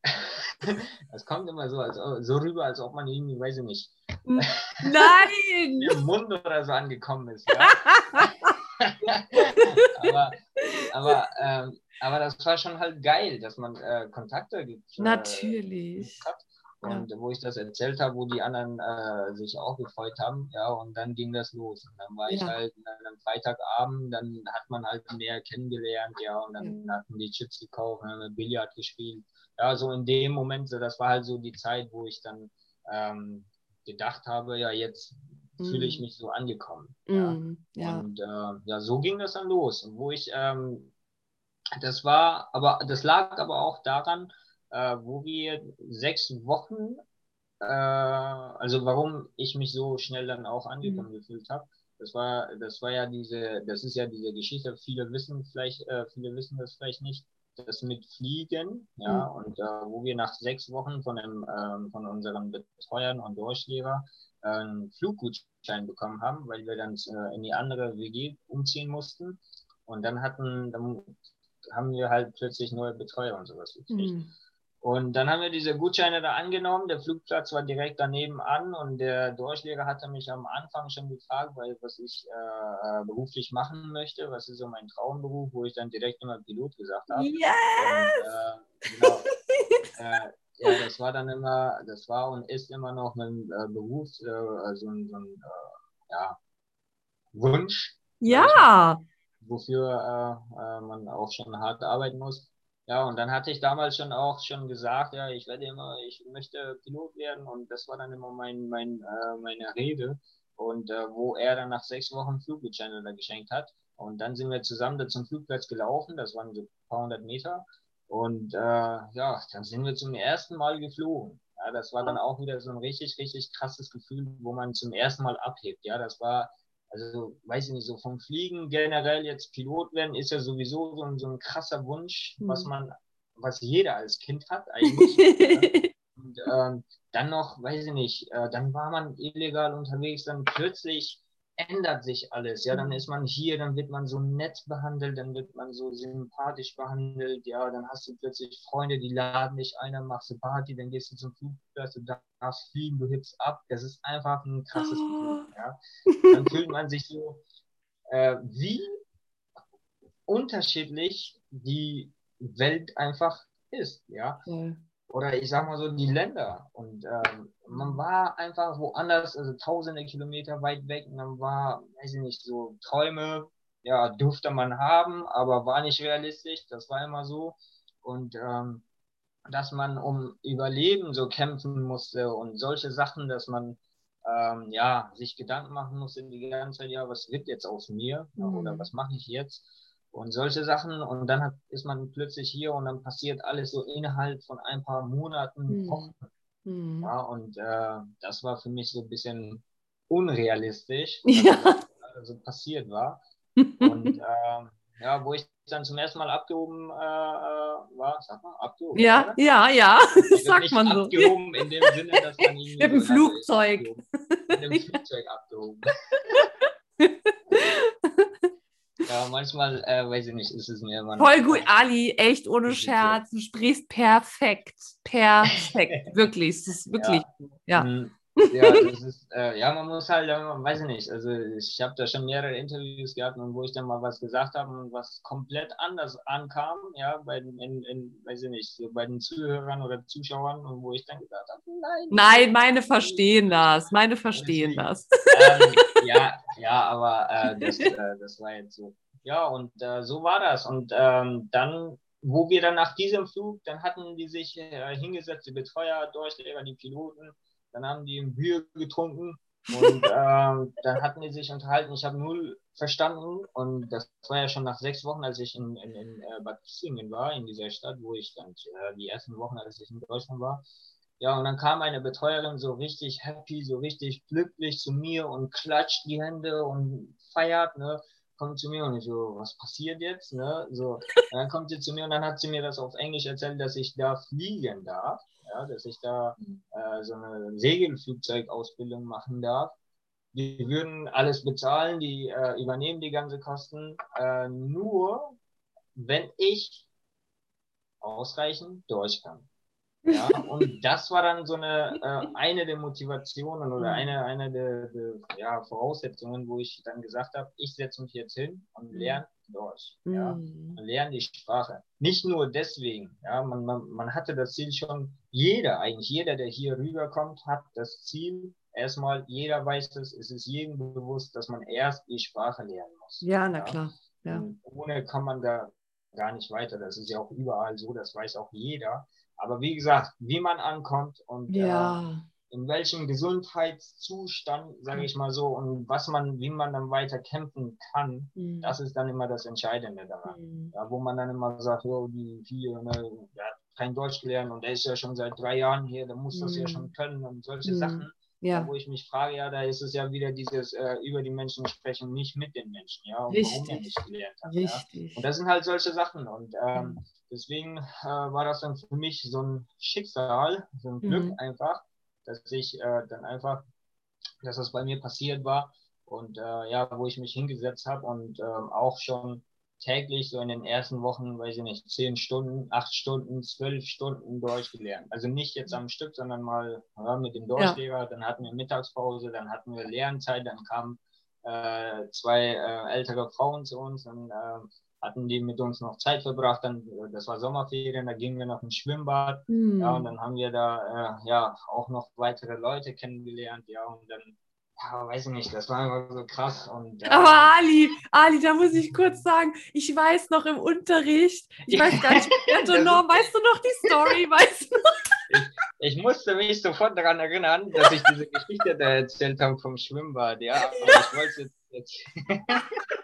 Es kommt immer so, als, so rüber, als ob man irgendwie, weiß ich nicht, Nein! im Mund oder so angekommen ist. Ja? aber aber, ähm, aber das war schon halt geil, dass man äh, Kontakte gibt. Äh, Natürlich. Hat. Und ja. wo ich das erzählt habe, wo die anderen äh, sich auch gefreut haben, ja, und dann ging das los. Und dann war ja. ich halt am Freitagabend, dann hat man halt mehr kennengelernt, ja, und dann ja. hatten die Chips gekauft, dann haben wir Billard gespielt ja, so in dem Moment, so, das war halt so die Zeit, wo ich dann ähm, gedacht habe, ja, jetzt mm. fühle ich mich so angekommen. Mm, ja. Und äh, ja, so ging das dann los. wo ich, ähm, das war, aber das lag aber auch daran, äh, wo wir sechs Wochen, äh, also warum ich mich so schnell dann auch angekommen mm. gefühlt habe. Das war, das war ja diese, das ist ja diese Geschichte, viele wissen vielleicht, äh, viele wissen das vielleicht nicht das mit Fliegen, ja, mhm. und äh, wo wir nach sechs Wochen von, einem, ähm, von unseren Betreuern und Durchlehrer äh, einen Fluggutschein bekommen haben, weil wir dann äh, in die andere WG umziehen mussten. Und dann hatten, dann haben wir halt plötzlich neue Betreuer und sowas gekriegt. Mhm. Und dann haben wir diese Gutscheine da angenommen. Der Flugplatz war direkt daneben an und der Durchlehrer hatte mich am Anfang schon gefragt, weil was ich äh, beruflich machen möchte, was ist so mein Traumberuf, wo ich dann direkt immer Pilot gesagt habe. Yes! Und, äh, genau, äh, ja, das war dann immer, das war und ist immer noch mein äh, Beruf, äh, so, ein, so ein äh, ja, Wunsch. Ja. Wofür man auch schon hart arbeiten muss. Ja, und dann hatte ich damals schon auch schon gesagt, ja, ich werde immer, ich möchte Pilot werden. Und das war dann immer mein, mein, äh, meine Rede. Und äh, wo er dann nach sechs Wochen da geschenkt hat. Und dann sind wir zusammen da zum Flugplatz gelaufen, das waren so ein paar hundert Meter. Und äh, ja, dann sind wir zum ersten Mal geflogen. Ja, das war dann auch wieder so ein richtig, richtig krasses Gefühl, wo man zum ersten Mal abhebt. Ja, das war also weiß ich nicht, so vom Fliegen generell jetzt Pilot werden, ist ja sowieso so ein, so ein krasser Wunsch, mhm. was man, was jeder als Kind hat eigentlich. ja. Und ähm, dann noch, weiß ich nicht, äh, dann war man illegal unterwegs, dann plötzlich ändert sich alles. Ja, dann ist man hier, dann wird man so nett behandelt, dann wird man so sympathisch behandelt. Ja, dann hast du plötzlich Freunde, die laden dich ein, dann machst du Party, dann gehst du zum Flugplatz, du darfst fliegen, du hebst ab. Das ist einfach ein krasses oh. Gefühl. Ja. Dann fühlt man sich so, äh, wie unterschiedlich die Welt einfach ist. Ja. Mhm oder ich sag mal so die Länder. Und ähm, man war einfach woanders, also tausende Kilometer weit weg. Und dann war, weiß ich nicht, so Träume, ja, durfte man haben, aber war nicht realistisch. Das war immer so. Und ähm, dass man um Überleben so kämpfen musste und solche Sachen, dass man ähm, ja sich Gedanken machen musste die ganze Zeit, ja, was wird jetzt aus mir mhm. oder was mache ich jetzt? Und solche Sachen. Und dann hat, ist man plötzlich hier und dann passiert alles so innerhalb von ein paar Monaten. Mhm. Ja, und äh, das war für mich so ein bisschen unrealistisch, ja. was so passiert war. und äh, ja, wo ich dann zum ersten Mal abgehoben äh, äh war, sag mal, abgehoben. Ja, oder? ja, ja, also sagt man so. Abgehoben in dem Sinne, dass man ihn. Mit dem Flugzeug. Mit dem Flugzeug abgehoben. Ja, manchmal, äh, weiß ich nicht, ist es mir immer. Voll gut, Ali, echt ohne Scherz. Du sprichst perfekt. Perfekt. wirklich. Es ist wirklich. Ja. ja. Mhm. ja, das ist, äh, ja, man muss halt, man weiß ich nicht, also ich habe da schon mehrere Interviews gehabt, wo ich dann mal was gesagt habe und was komplett anders ankam, ja, bei den, in, in, weiß ich nicht, so bei den Zuhörern oder Zuschauern und wo ich dann gesagt habe, nein. Nein, meine verstehen das, meine verstehen das. Ähm, ja, ja, aber äh, das, äh, das war jetzt so. Ja, und äh, so war das. Und ähm, dann, wo wir dann nach diesem Flug, dann hatten die sich äh, hingesetzt, die Betreuer, Durchlehrer, die Piloten, dann haben die ein Bier getrunken und ähm, dann hatten die sich unterhalten. Ich habe null verstanden und das war ja schon nach sechs Wochen, als ich in, in, in äh, Bad Kissingen war, in dieser Stadt, wo ich dann äh, die ersten Wochen, als ich in Deutschland war, ja, und dann kam eine Betreuerin so richtig happy, so richtig glücklich zu mir und klatscht die Hände und feiert, ne? Kommt zu mir und ich so, was passiert jetzt, ne? So, dann kommt sie zu mir und dann hat sie mir das auf Englisch erzählt, dass ich da fliegen darf, ja, dass ich da äh, so eine Segelflugzeugausbildung machen darf. Die würden alles bezahlen, die äh, übernehmen die ganze Kosten, äh, nur wenn ich ausreichend Deutsch kann. Ja, und das war dann so eine, äh, eine der Motivationen oder mhm. eine, eine der, der ja, Voraussetzungen, wo ich dann gesagt habe, ich setze mich jetzt hin und mhm. lerne Deutsch. Ja, und lerne die Sprache. Nicht nur deswegen, ja, man, man, man hatte das Ziel schon, jeder, eigentlich jeder, der hier rüberkommt, hat das Ziel, erstmal, jeder weiß das, es ist jedem bewusst, dass man erst die Sprache lernen muss. Ja, na ja? klar. Ja. ohne kann man da gar nicht weiter. Das ist ja auch überall so, das weiß auch jeder. Aber wie gesagt, wie man ankommt und ja. äh, in welchem Gesundheitszustand, sage ich mal so, und was man, wie man dann weiter kämpfen kann, mhm. das ist dann immer das Entscheidende daran. Mhm. Ja, wo man dann immer sagt, oh, die viele, ne, der hat kein Deutsch gelernt und der ist ja schon seit drei Jahren hier, der muss mhm. das ja mhm. schon können und solche mhm. Sachen. Ja. Wo ich mich frage, ja, da ist es ja wieder dieses äh, über die Menschen sprechen, nicht mit den Menschen, ja, und Richtig. warum er nicht gelernt hat. Richtig. Ja? Und das sind halt solche Sachen. Und ähm, deswegen äh, war das dann für mich so ein Schicksal, so ein Glück mhm. einfach, dass ich äh, dann einfach, dass das bei mir passiert war und äh, ja, wo ich mich hingesetzt habe und ähm, auch schon täglich so in den ersten Wochen, weiß ich nicht, zehn Stunden, acht Stunden, zwölf Stunden Deutsch gelernt. Also nicht jetzt am Stück, sondern mal ja, mit dem Deutschlehrer. Ja. Dann hatten wir Mittagspause, dann hatten wir Lernzeit, dann kamen äh, zwei äh, ältere Frauen zu uns und äh, hatten die mit uns noch Zeit verbracht. Dann, äh, das war Sommerferien, da gingen wir noch ins Schwimmbad. Mhm. Ja, und dann haben wir da äh, ja auch noch weitere Leute kennengelernt. Ja, und dann, ja, weiß ich nicht, das war einfach so krass. Und, äh, Aber Ali, Ali, da muss ich kurz sagen, ich weiß noch im Unterricht, ich weiß gar nicht, Norm, weißt du noch die Story, weißt du Ich, ich, musste mich sofort daran erinnern, dass ich diese Geschichte da erzählt habe vom Schwimmbad, ja. Aber ich wollte jetzt. Das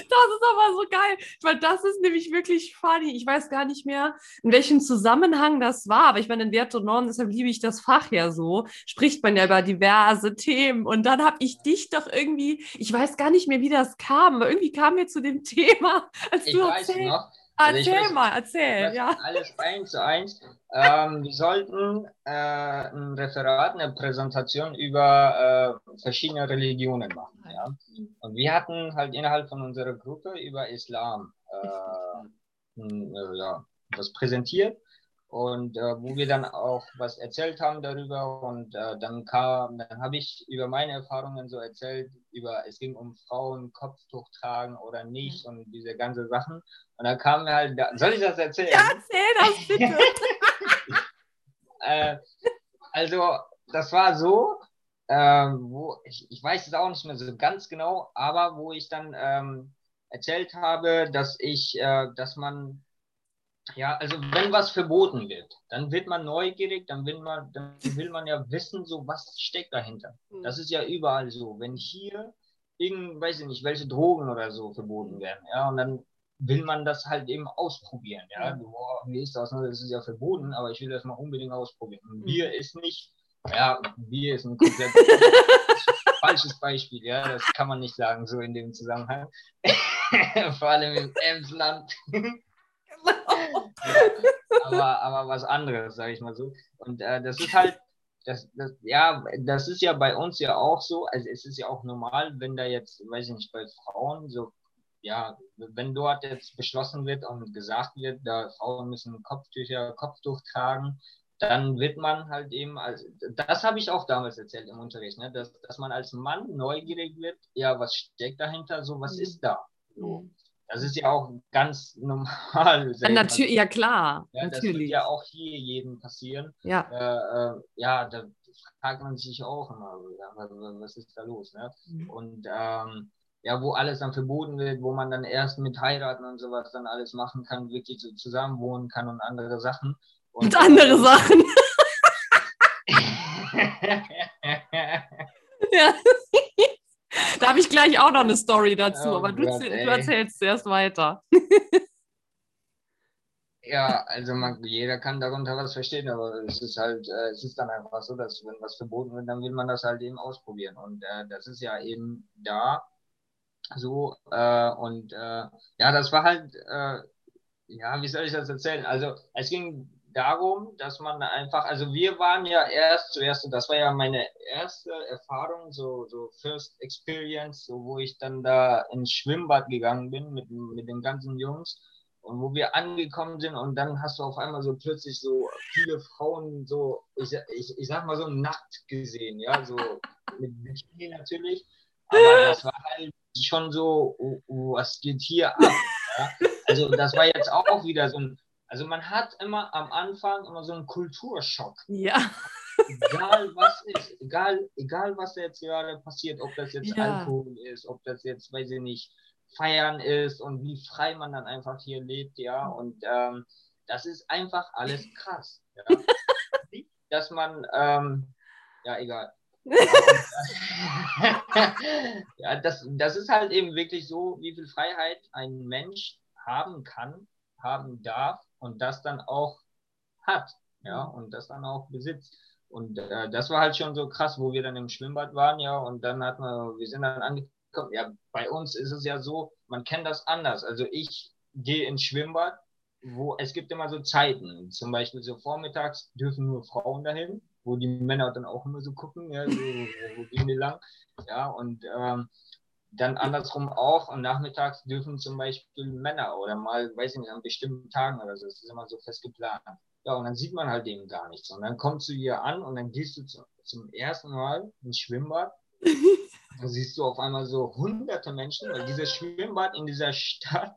ist aber so geil, weil das ist nämlich wirklich funny. Ich weiß gar nicht mehr, in welchem Zusammenhang das war, aber ich meine, in Wert und Norden, deshalb liebe ich das Fach ja so, spricht man ja über diverse Themen. Und dann habe ich dich doch irgendwie, ich weiß gar nicht mehr, wie das kam, aber irgendwie kam mir zu dem Thema, als ich du weiß erzählt. noch, Also erzähl weiß, mal, erzähl, ja. Alles eins zu eins. Ähm, wir sollten äh, ein Referat, eine Präsentation über äh, verschiedene Religionen machen. Ja? Und wir hatten halt innerhalb von unserer Gruppe über Islam äh, äh ja, was präsentiert und äh, wo wir dann auch was erzählt haben darüber und äh, dann kam, dann habe ich über meine Erfahrungen so erzählt, über es ging um Frauen Kopftuch tragen oder nicht und diese ganze Sachen und dann kam mir halt, da, soll ich das erzählen? Ja, erzähl das bitte. äh, also das war so, äh, wo ich, ich weiß es auch nicht mehr so ganz genau, aber wo ich dann ähm, erzählt habe, dass ich, äh, dass man ja, also wenn was verboten wird, dann wird man neugierig, dann will man, dann will man ja wissen, so was steckt dahinter. Mhm. Das ist ja überall so. Wenn hier irgend, weiß ich nicht, welche Drogen oder so verboten werden, ja, und dann will man das halt eben ausprobieren, ja. Mhm. Boah, wie ist das? Das ist ja verboten, aber ich will das mal unbedingt ausprobieren. Und Bier ist nicht, ja, Bier ist ein komplett falsches Beispiel, ja, das kann man nicht sagen, so in dem Zusammenhang. Vor allem im Emsland aber, aber was anderes, sage ich mal so. Und äh, das ist halt, das, das, ja, das ist ja bei uns ja auch so, also es ist ja auch normal, wenn da jetzt, weiß ich nicht, bei Frauen so, ja, wenn dort jetzt beschlossen wird und gesagt wird, da Frauen müssen Kopftücher, Kopftuch tragen, dann wird man halt eben, also das habe ich auch damals erzählt im Unterricht, ne, dass, dass man als Mann neugierig wird, ja, was steckt dahinter, so was mhm. ist da? So. Das ist ja auch ganz normal. Ja, natürlich, ja klar, ja, natürlich. Das wird ja auch hier jedem passieren. Ja, äh, äh, ja da fragt man sich auch immer, was ist da los? Ne? Mhm. Und ähm, ja, wo alles dann verboten wird, wo man dann erst mit heiraten und sowas dann alles machen kann, wirklich so zusammen wohnen kann und andere Sachen. Und, und andere Sachen. ja. Habe ich gleich auch noch eine Story dazu, oh aber du, Gott, du erzählst zuerst weiter. Ja, also man, jeder kann darunter was verstehen, aber es ist halt, äh, es ist dann einfach so, dass wenn was verboten wird, dann will man das halt eben ausprobieren. Und äh, das ist ja eben da so. Äh, und äh, ja, das war halt, äh, ja, wie soll ich das erzählen? Also es ging darum, dass man einfach, also wir waren ja erst zuerst, das war ja meine erste Erfahrung, so, so First Experience, so wo ich dann da ins Schwimmbad gegangen bin mit, mit den ganzen Jungs und wo wir angekommen sind und dann hast du auf einmal so plötzlich so viele Frauen so, ich, ich, ich sag mal so nackt gesehen, ja, so mit Bikini natürlich, aber das war halt schon so, oh, oh, was geht hier ab? Ja? Also das war jetzt auch wieder so ein also man hat immer am Anfang immer so einen Kulturschock. Ja. Egal was ist, egal, egal was jetzt gerade passiert, ob das jetzt ja. Alkohol ist, ob das jetzt, weiß ich nicht, Feiern ist und wie frei man dann einfach hier lebt, ja. Und ähm, das ist einfach alles krass. Ja? Dass man, ähm, ja, egal. ja, das, das ist halt eben wirklich so, wie viel Freiheit ein Mensch haben kann, haben darf, und das dann auch hat, ja, und das dann auch besitzt. Und äh, das war halt schon so krass, wo wir dann im Schwimmbad waren, ja, und dann hat man, wir sind dann angekommen, ja, bei uns ist es ja so, man kennt das anders. Also ich gehe ins Schwimmbad, wo es gibt immer so Zeiten, zum Beispiel so vormittags dürfen nur Frauen dahin, wo die Männer dann auch immer so gucken, ja, so, wo gehen die lang, ja, und ähm, dann andersrum auch und nachmittags dürfen zum Beispiel Männer oder mal, weiß ich nicht, an bestimmten Tagen oder so, das ist immer so fest geplant. Ja, und dann sieht man halt eben gar nichts. Und dann kommst du hier an und dann gehst du zu, zum ersten Mal ins Schwimmbad. da siehst du auf einmal so hunderte Menschen, weil dieses Schwimmbad in dieser Stadt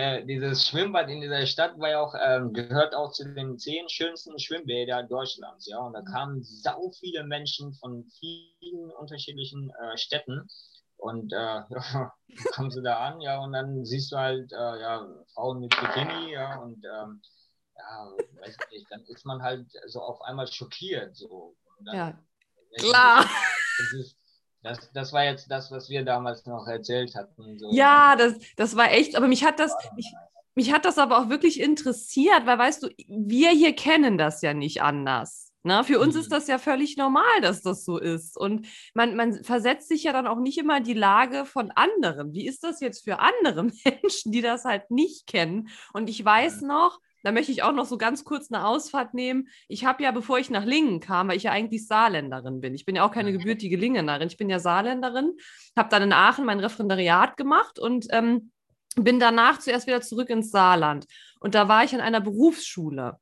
äh, dieses Schwimmbad in dieser Stadt war ja auch, ähm, gehört auch zu den zehn schönsten Schwimmbädern Deutschlands, ja. Und da kamen sau viele Menschen von vielen unterschiedlichen äh, Städten. Und äh, ja, kommen sie da an, ja, und dann siehst du halt, äh, ja, Frauen mit Bikini, ja, und ähm, ja, weiß nicht, dann ist man halt so auf einmal schockiert, so. Dann, ja, klar. Das ist, das, das war jetzt das, was wir damals noch erzählt hatten. So. Ja, das, das war echt, aber mich hat das, mich, mich hat das aber auch wirklich interessiert, weil weißt du, wir hier kennen das ja nicht anders. Na, für uns mhm. ist das ja völlig normal, dass das so ist. Und man, man versetzt sich ja dann auch nicht immer in die Lage von anderen. Wie ist das jetzt für andere Menschen, die das halt nicht kennen? Und ich weiß noch, da möchte ich auch noch so ganz kurz eine Ausfahrt nehmen. Ich habe ja, bevor ich nach Lingen kam, weil ich ja eigentlich Saarländerin bin. Ich bin ja auch keine gebürtige Lingenerin. Ich bin ja Saarländerin, habe dann in Aachen mein Referendariat gemacht und ähm, bin danach zuerst wieder zurück ins Saarland. Und da war ich an einer Berufsschule.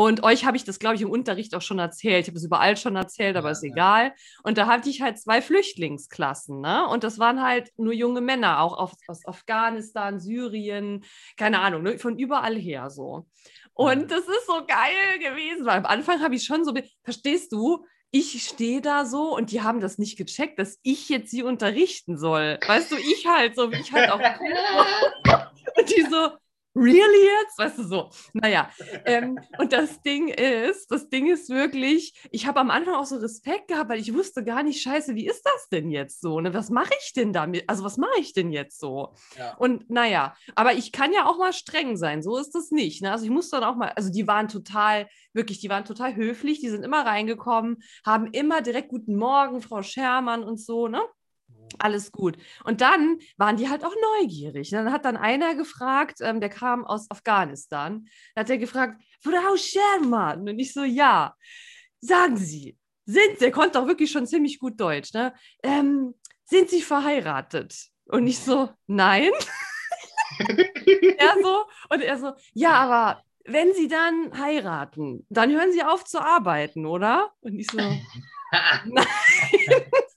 Und euch habe ich das, glaube ich, im Unterricht auch schon erzählt. Ich habe es überall schon erzählt, aber ja, ist egal. Und da hatte ich halt zwei Flüchtlingsklassen, ne? Und das waren halt nur junge Männer, auch aus Afghanistan, Syrien, keine Ahnung, ne? von überall her so. Und das ist so geil gewesen, weil am Anfang habe ich schon so, verstehst du, ich stehe da so und die haben das nicht gecheckt, dass ich jetzt sie unterrichten soll. Weißt du, ich halt so, wie ich halt auch. und die so, really jetzt? Weißt du so. Naja, ähm, und das Ding ist, das Ding ist wirklich, ich habe am Anfang auch so Respekt gehabt, weil ich wusste gar nicht, scheiße, wie ist das denn jetzt so? Ne? Was mache ich denn damit? Also was mache ich denn jetzt so? Ja. Und naja, aber ich kann ja auch mal streng sein, so ist das nicht. Ne? Also ich muss dann auch mal, also die waren total, wirklich, die waren total höflich, die sind immer reingekommen, haben immer direkt guten Morgen, Frau Schermann und so, ne? Alles gut. Und dann waren die halt auch neugierig. Dann hat dann einer gefragt, ähm, der kam aus Afghanistan, hat er gefragt, Frau Sherman. Und ich so, ja, sagen Sie, sind, der konnte auch wirklich schon ziemlich gut Deutsch, ne? Ähm, sind Sie verheiratet? Und ich so, nein. er so, und er so, ja, aber wenn Sie dann heiraten, dann hören Sie auf zu arbeiten, oder? Und ich so, nein.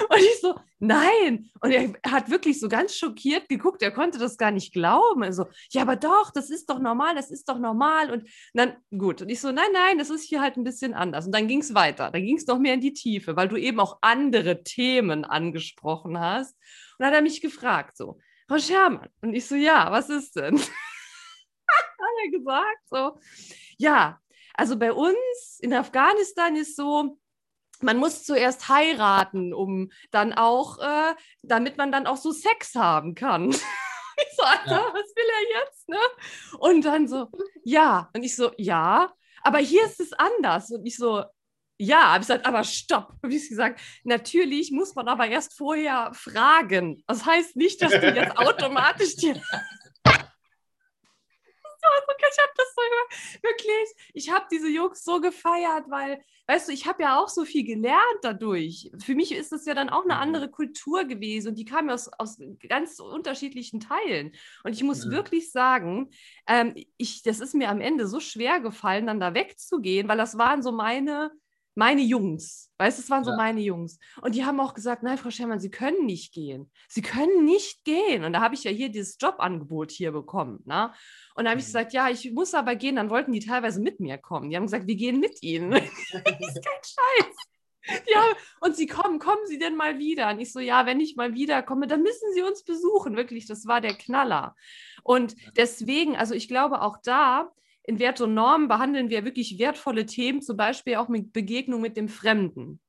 Und ich so, nein. Und er hat wirklich so ganz schockiert geguckt. Er konnte das gar nicht glauben. Er so, ja, aber doch, das ist doch normal, das ist doch normal. Und dann, gut. Und ich so, nein, nein, das ist hier halt ein bisschen anders. Und dann ging es weiter. Dann ging es noch mehr in die Tiefe, weil du eben auch andere Themen angesprochen hast. Und dann hat er mich gefragt, so, Frau Schermann. Und ich so, ja, was ist denn? hat er gesagt, so, ja, also bei uns in Afghanistan ist so, man muss zuerst heiraten, um dann auch, äh, damit man dann auch so Sex haben kann. ich so, Alter, ja. was will er jetzt? Ne? Und dann so, ja. Und ich so, ja, aber hier ist es anders. Und ich so, ja, habe ich gesagt, aber stopp, habe ich gesagt. Natürlich muss man aber erst vorher fragen. Das heißt nicht, dass du jetzt automatisch dir ich habe das so wirklich, ich habe diese Jungs so gefeiert, weil, weißt du, ich habe ja auch so viel gelernt dadurch. Für mich ist es ja dann auch eine mhm. andere Kultur gewesen und die kam ja aus, aus ganz unterschiedlichen Teilen. Und ich muss ja. wirklich sagen, ähm, ich, das ist mir am Ende so schwer gefallen, dann da wegzugehen, weil das waren so meine meine Jungs, weißt du, es waren so ja. meine Jungs. Und die haben auch gesagt, nein, Frau Schermann, Sie können nicht gehen. Sie können nicht gehen. Und da habe ich ja hier dieses Jobangebot hier bekommen. Ne? Und da habe ich mhm. gesagt, ja, ich muss aber gehen. Dann wollten die teilweise mit mir kommen. Die haben gesagt, wir gehen mit Ihnen. das ist kein Scheiß. Ja, und sie kommen, kommen Sie denn mal wieder? Und ich so, ja, wenn ich mal wiederkomme, dann müssen Sie uns besuchen. Wirklich, das war der Knaller. Und deswegen, also ich glaube auch da, in Wert und Normen behandeln wir wirklich wertvolle Themen, zum Beispiel auch mit Begegnung mit dem Fremden.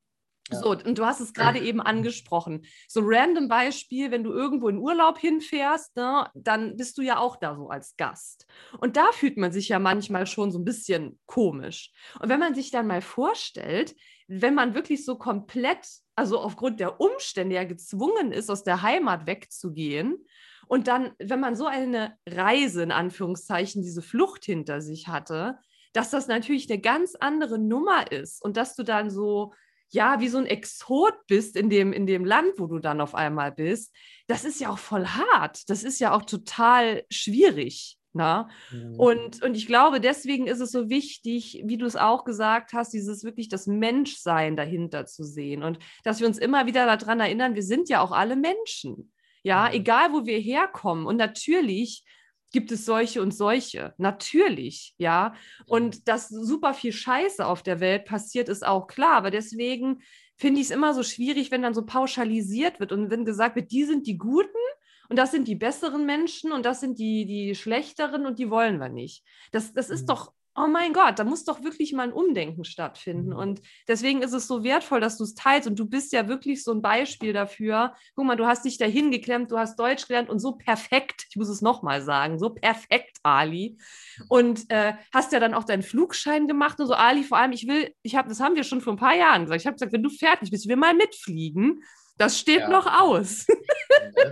Ja. So, und du hast es gerade eben angesprochen. So random Beispiel, wenn du irgendwo in Urlaub hinfährst, ne, dann bist du ja auch da so als Gast. Und da fühlt man sich ja manchmal schon so ein bisschen komisch. Und wenn man sich dann mal vorstellt, wenn man wirklich so komplett, also aufgrund der Umstände ja gezwungen ist, aus der Heimat wegzugehen und dann, wenn man so eine Reise, in Anführungszeichen, diese Flucht hinter sich hatte, dass das natürlich eine ganz andere Nummer ist und dass du dann so, ja, wie so ein Exot bist in dem, in dem Land, wo du dann auf einmal bist, das ist ja auch voll hart. Das ist ja auch total schwierig. Na? Ne? Mhm. Und, und ich glaube, deswegen ist es so wichtig, wie du es auch gesagt hast, dieses wirklich das Menschsein dahinter zu sehen und dass wir uns immer wieder daran erinnern, wir sind ja auch alle Menschen. Ja, mhm. egal wo wir herkommen. Und natürlich gibt es solche und solche. Natürlich, ja. Und dass super viel Scheiße auf der Welt passiert, ist auch klar. Aber deswegen finde ich es immer so schwierig, wenn dann so pauschalisiert wird und wenn gesagt wird, die sind die Guten und das sind die besseren Menschen und das sind die, die schlechteren und die wollen wir nicht. Das, das ist mhm. doch oh mein Gott, da muss doch wirklich mal ein Umdenken stattfinden. Mhm. Und deswegen ist es so wertvoll, dass du es teilst. Und du bist ja wirklich so ein Beispiel dafür. Guck mal, du hast dich dahin geklemmt, du hast Deutsch gelernt und so perfekt, ich muss es nochmal sagen, so perfekt, Ali. Und äh, hast ja dann auch deinen Flugschein gemacht und so, Ali, vor allem, ich will, ich habe, das haben wir schon vor ein paar Jahren gesagt. Ich habe gesagt, wenn du fertig bist, wir mal mitfliegen. Das steht ja. noch aus.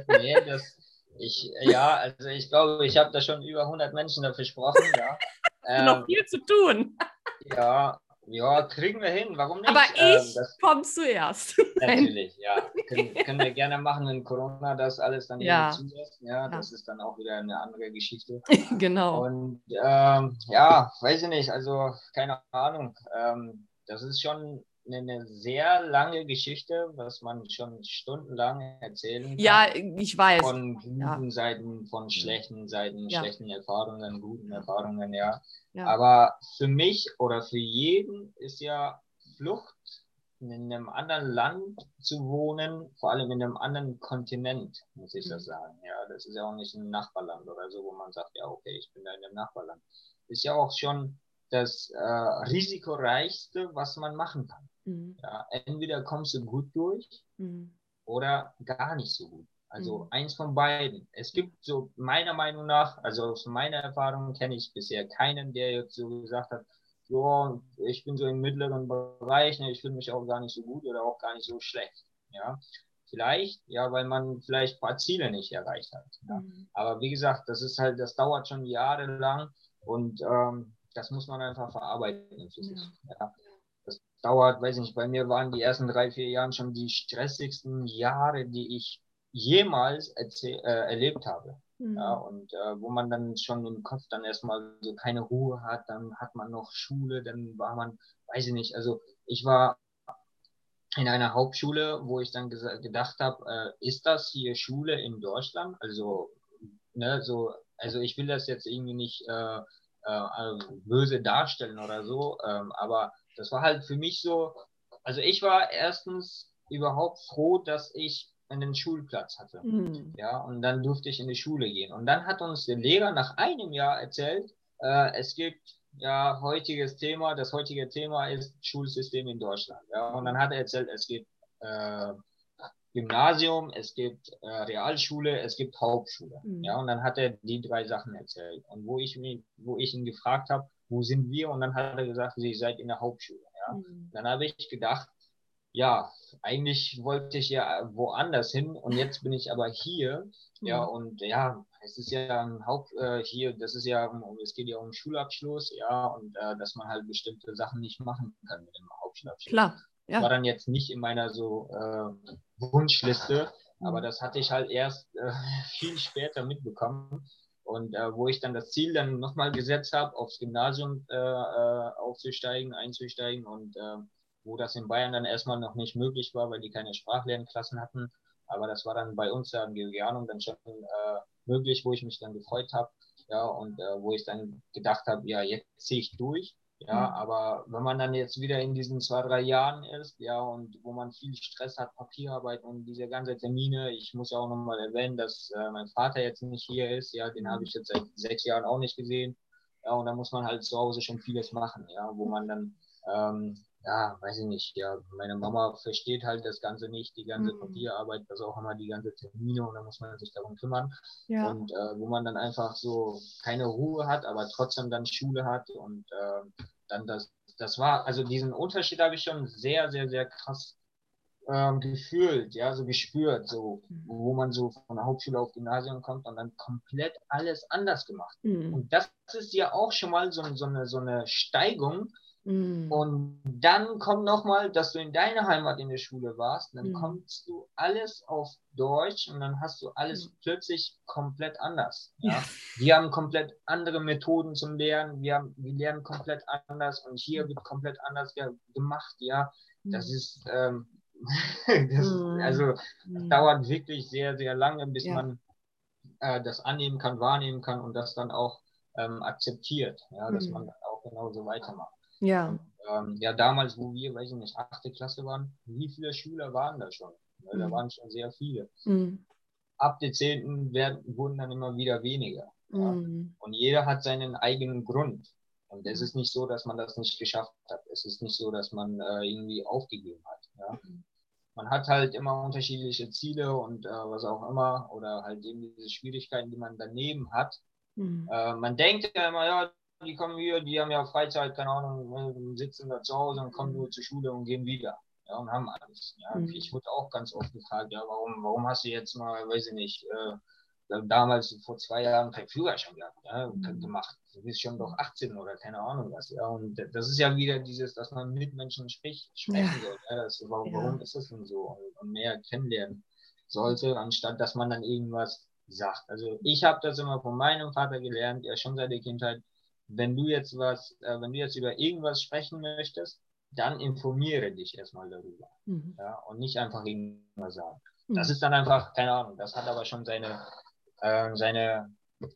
Nee, das, ich, ja, also ich glaube, ich habe da schon über 100 Menschen dafür gesprochen, ja. Ähm, noch viel zu tun. ja, ja, kriegen wir hin. Warum nicht? Aber ich ähm, komme zuerst. Natürlich, ja. Können, können, wir gerne machen, wenn Corona das alles dann ja. zulässt. Ja, das ja. ist dann auch wieder eine andere Geschichte. genau. Und ähm, ja, weiß ich nicht, also keine Ahnung. Ähm, das ist schon eine sehr lange Geschichte, was man schon stundenlang erzählen kann. Ja, ich weiß. Von guten ja. Seiten, von schlechten Seiten, ja. schlechten Erfahrungen, guten Erfahrungen, ja. ja. Aber für mich oder für jeden ist ja Flucht in einem anderen Land zu wohnen, vor allem in einem anderen Kontinent, muss ich mhm. das sagen. Ja, das ist ja auch nicht ein Nachbarland oder so, wo man sagt, ja, okay, ich bin da in einem Nachbarland. Ist ja auch schon das äh, risikoreichste, was man machen kann. Mhm. Ja, entweder kommst du gut durch mhm. oder gar nicht so gut. Also mhm. eins von beiden. Es gibt so meiner Meinung nach, also aus meiner Erfahrung kenne ich bisher keinen, der jetzt so gesagt hat, so, ich bin so im mittleren Bereich, ne, ich fühle mich auch gar nicht so gut oder auch gar nicht so schlecht. Ja, vielleicht, ja, weil man vielleicht ein paar Ziele nicht erreicht hat. Ja. Mhm. Aber wie gesagt, das ist halt, das dauert schon jahrelang und ähm, das muss man einfach verarbeiten für sich. Ja. ja dauert, weiß nicht, bei mir waren die ersten drei, vier Jahre schon die stressigsten Jahre, die ich jemals äh, erlebt habe. Mhm. Ja, und äh, wo man dann schon im Kopf dann erstmal so keine Ruhe hat, dann hat man noch Schule, dann war man, weiß ich nicht, also ich war in einer Hauptschule, wo ich dann gedacht habe, äh, ist das hier Schule in Deutschland? Also, ne, so, also ich will das jetzt irgendwie nicht äh, äh, böse darstellen oder so, ähm, aber das war halt für mich so, also ich war erstens überhaupt froh, dass ich einen Schulplatz hatte. Mhm. Ja, und dann durfte ich in die Schule gehen. Und dann hat uns der Lehrer nach einem Jahr erzählt, äh, es gibt ja heutiges Thema, das heutige Thema ist Schulsystem in Deutschland. Ja, und dann hat er erzählt, es gibt äh, Gymnasium, es gibt äh, Realschule, es gibt Hauptschule. Mhm. Ja, und dann hat er die drei Sachen erzählt. Und wo ich mich, wo ich ihn gefragt habe, wo sind wir? Und dann hat er gesagt, ihr seid in der Hauptschule. Ja? Mhm. Dann habe ich gedacht, ja, eigentlich wollte ich ja woanders hin und jetzt bin ich aber hier. Mhm. Ja, und ja, es ist ja ein Haupt, äh, hier, das ist ja, es geht ja um Schulabschluss, ja, und äh, dass man halt bestimmte Sachen nicht machen kann mit dem Hauptschulabschluss. Klar. Ja. War dann jetzt nicht in meiner so äh, Wunschliste, mhm. aber das hatte ich halt erst äh, viel später mitbekommen. Und äh, wo ich dann das Ziel dann nochmal gesetzt habe, aufs Gymnasium äh, äh, aufzusteigen, einzusteigen und äh, wo das in Bayern dann erstmal noch nicht möglich war, weil die keine Sprachlernklassen hatten. Aber das war dann bei uns ja in Georgianum dann schon äh, möglich, wo ich mich dann gefreut habe. Ja, und äh, wo ich dann gedacht habe, ja, jetzt ziehe ich durch. Ja, mhm. aber wenn man dann jetzt wieder in diesen zwei, drei Jahren ist, ja, und wo man viel Stress hat, Papierarbeit und diese ganze Termine, ich muss auch nochmal erwähnen, dass äh, mein Vater jetzt nicht hier ist, ja, den habe ich jetzt seit sechs Jahren auch nicht gesehen. Ja, und da muss man halt zu Hause schon vieles machen, ja, wo man dann ähm, ja, weiß ich nicht, ja, meine Mama versteht halt das Ganze nicht, die ganze mhm. Papierarbeit, was auch immer, die ganze Termine und da muss man sich darum kümmern. Ja. Und äh, wo man dann einfach so keine Ruhe hat, aber trotzdem dann Schule hat und äh, dann das, das war, also diesen Unterschied habe ich schon sehr, sehr, sehr krass ähm, gefühlt, ja, so gespürt, so, mhm. wo man so von der Hauptschule auf Gymnasium kommt und dann komplett alles anders gemacht. Mhm. Und das ist ja auch schon mal so, so, eine, so eine Steigung, Mhm. Und dann kommt nochmal, dass du in deiner Heimat in der Schule warst, dann mhm. kommst du alles auf Deutsch und dann hast du alles mhm. plötzlich komplett anders. Ja? Wir haben komplett andere Methoden zum Lernen, wir, haben, wir lernen komplett anders und hier wird komplett anders gemacht, ja. Das mhm. ist, ähm, das, mhm. also das mhm. dauert wirklich sehr, sehr lange, bis ja. man äh, das annehmen kann, wahrnehmen kann und das dann auch ähm, akzeptiert, ja, dass man auch genauso weitermacht. Ja. Ähm, ja, damals, wo wir, weiß ich nicht, achte Klasse waren, wie viele Schüler waren da schon? Ja, mhm. Da waren schon sehr viele. Mhm. Ab der zehnten werden, wurden dann immer wieder weniger. Ja. Mhm. Und jeder hat seinen eigenen Grund. Und es ist nicht so, dass man das nicht geschafft hat. Es ist nicht so, dass man äh, irgendwie aufgegeben hat. Ja? Man hat halt immer unterschiedliche Ziele und äh, was auch immer oder halt eben diese Schwierigkeiten, die man daneben hat. Mhm. Äh, man denkt ja immer, ja, die kommen hier, die haben ja Freizeit, keine Ahnung, ne, sitzen da zu Hause und kommen nur zur Schule und gehen wieder. Ja, und haben alles. Ja. Mhm. Ich wurde auch ganz oft gefragt, ja, warum, warum hast du jetzt mal, weiß ich nicht, äh, damals vor zwei Jahren kein Führerschein gehabt, ja, mhm. gemacht. Du bist schon doch 18 oder keine Ahnung was. Ja, und das ist ja wieder dieses, dass man mit Menschen spricht, sprechen ja. soll. Ja, das, warum, ja. warum ist das denn so? Und, und mehr kennenlernen sollte, anstatt dass man dann irgendwas sagt. Also ich habe das immer von meinem Vater gelernt, ja schon seit der Kindheit. Wenn du jetzt was, äh, wenn du jetzt über irgendwas sprechen möchtest, dann informiere dich erstmal darüber. Mhm. Ja, und nicht einfach irgendwas sagen. Mhm. Das ist dann einfach, keine Ahnung, das hat aber schon seine äh, seine